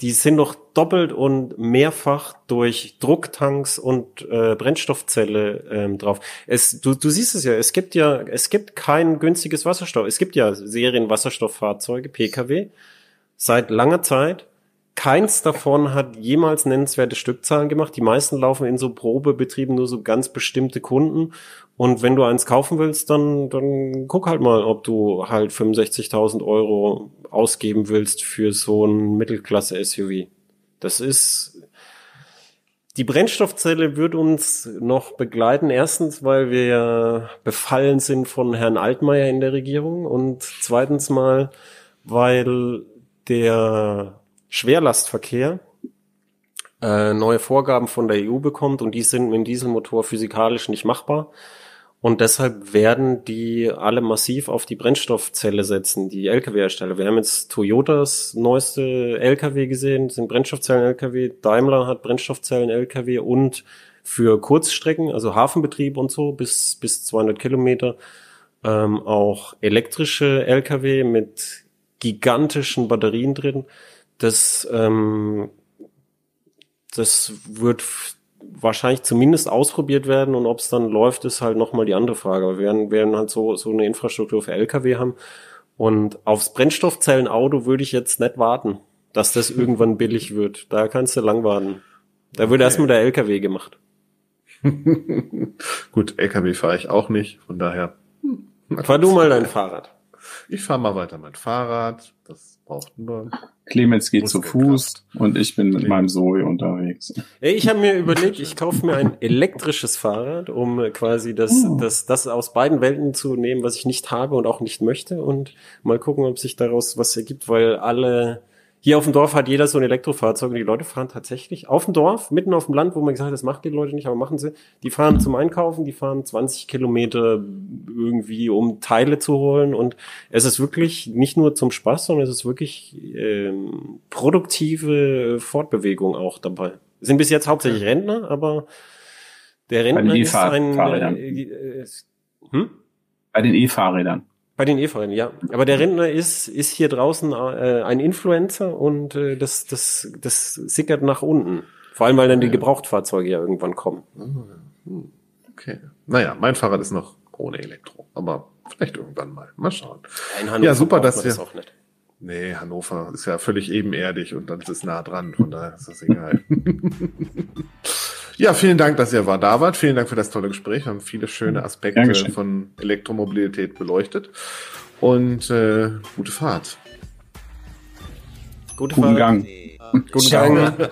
die sind doch doppelt und mehrfach durch Drucktanks und äh, Brennstoffzelle ähm, drauf. Es, du, du siehst es ja, es gibt ja, es gibt kein günstiges Wasserstoff. Es gibt ja Serienwasserstofffahrzeuge, Pkw, seit langer Zeit. Keins davon hat jemals nennenswerte Stückzahlen gemacht. Die meisten laufen in so Probebetrieben nur so ganz bestimmte Kunden. Und wenn du eins kaufen willst, dann, dann guck halt mal, ob du halt 65.000 Euro ausgeben willst für so ein Mittelklasse-SUV. Das ist, die Brennstoffzelle wird uns noch begleiten. Erstens, weil wir befallen sind von Herrn Altmaier in der Regierung und zweitens mal, weil der Schwerlastverkehr äh, neue Vorgaben von der EU bekommt und die sind mit dem Dieselmotor physikalisch nicht machbar. Und deshalb werden die alle massiv auf die Brennstoffzelle setzen, die Lkw-Hersteller. Wir haben jetzt Toyotas neueste Lkw gesehen, sind Brennstoffzellen-Lkw. Daimler hat Brennstoffzellen-Lkw und für Kurzstrecken, also Hafenbetrieb und so, bis, bis 200 Kilometer, ähm, auch elektrische Lkw mit gigantischen Batterien drin. Das, ähm, das wird wahrscheinlich zumindest ausprobiert werden und ob es dann läuft, ist halt nochmal die andere Frage. Aber wir werden, werden halt so, so eine Infrastruktur für Lkw haben. Und aufs Brennstoffzellenauto würde ich jetzt nicht warten, dass das irgendwann billig wird. Da kannst du lang warten. Da okay. wird erstmal der Lkw gemacht. Gut, Lkw fahre ich auch nicht, von daher. Fahr du mal dein Fahrrad. Ich fahre mal weiter mein Fahrrad. Das braucht nur. Clemens geht zu Fuß und ich bin mit meinem Zoe unterwegs. Ich habe mir überlegt, ich kaufe mir ein elektrisches Fahrrad, um quasi das, oh. das, das aus beiden Welten zu nehmen, was ich nicht habe und auch nicht möchte und mal gucken, ob sich daraus was ergibt, weil alle hier auf dem Dorf hat jeder so ein Elektrofahrzeug und die Leute fahren tatsächlich auf dem Dorf, mitten auf dem Land, wo man gesagt hat, das macht die Leute nicht, aber machen sie. Die fahren zum Einkaufen, die fahren 20 Kilometer irgendwie, um Teile zu holen und es ist wirklich nicht nur zum Spaß, sondern es ist wirklich ähm, produktive Fortbewegung auch dabei. Sind bis jetzt hauptsächlich Rentner, aber der Rentner ist ein... Äh, äh, hm? Bei den E-Fahrrädern. Bei den E-Fahrrädern, ja. Aber der Rentner ist, ist hier draußen äh, ein Influencer und äh, das, das, das sickert nach unten. Vor allem, weil dann die Gebrauchtfahrzeuge ja irgendwann kommen. Hm, okay. Naja, mein Fahrrad ist noch ohne Elektro, aber vielleicht irgendwann mal. Mal schauen. ja, super, dass wir. Das auch nicht. Nee, Hannover ist ja völlig ebenerdig und dann ist es nah dran, von daher ist das egal. Ja, vielen Dank, dass ihr war, da wart. Vielen Dank für das tolle Gespräch. Wir haben viele schöne Aspekte Dankeschön. von Elektromobilität beleuchtet. Und äh, gute Fahrt. Gute Guten Fahrt. Gang. Guten Ciao. Gang.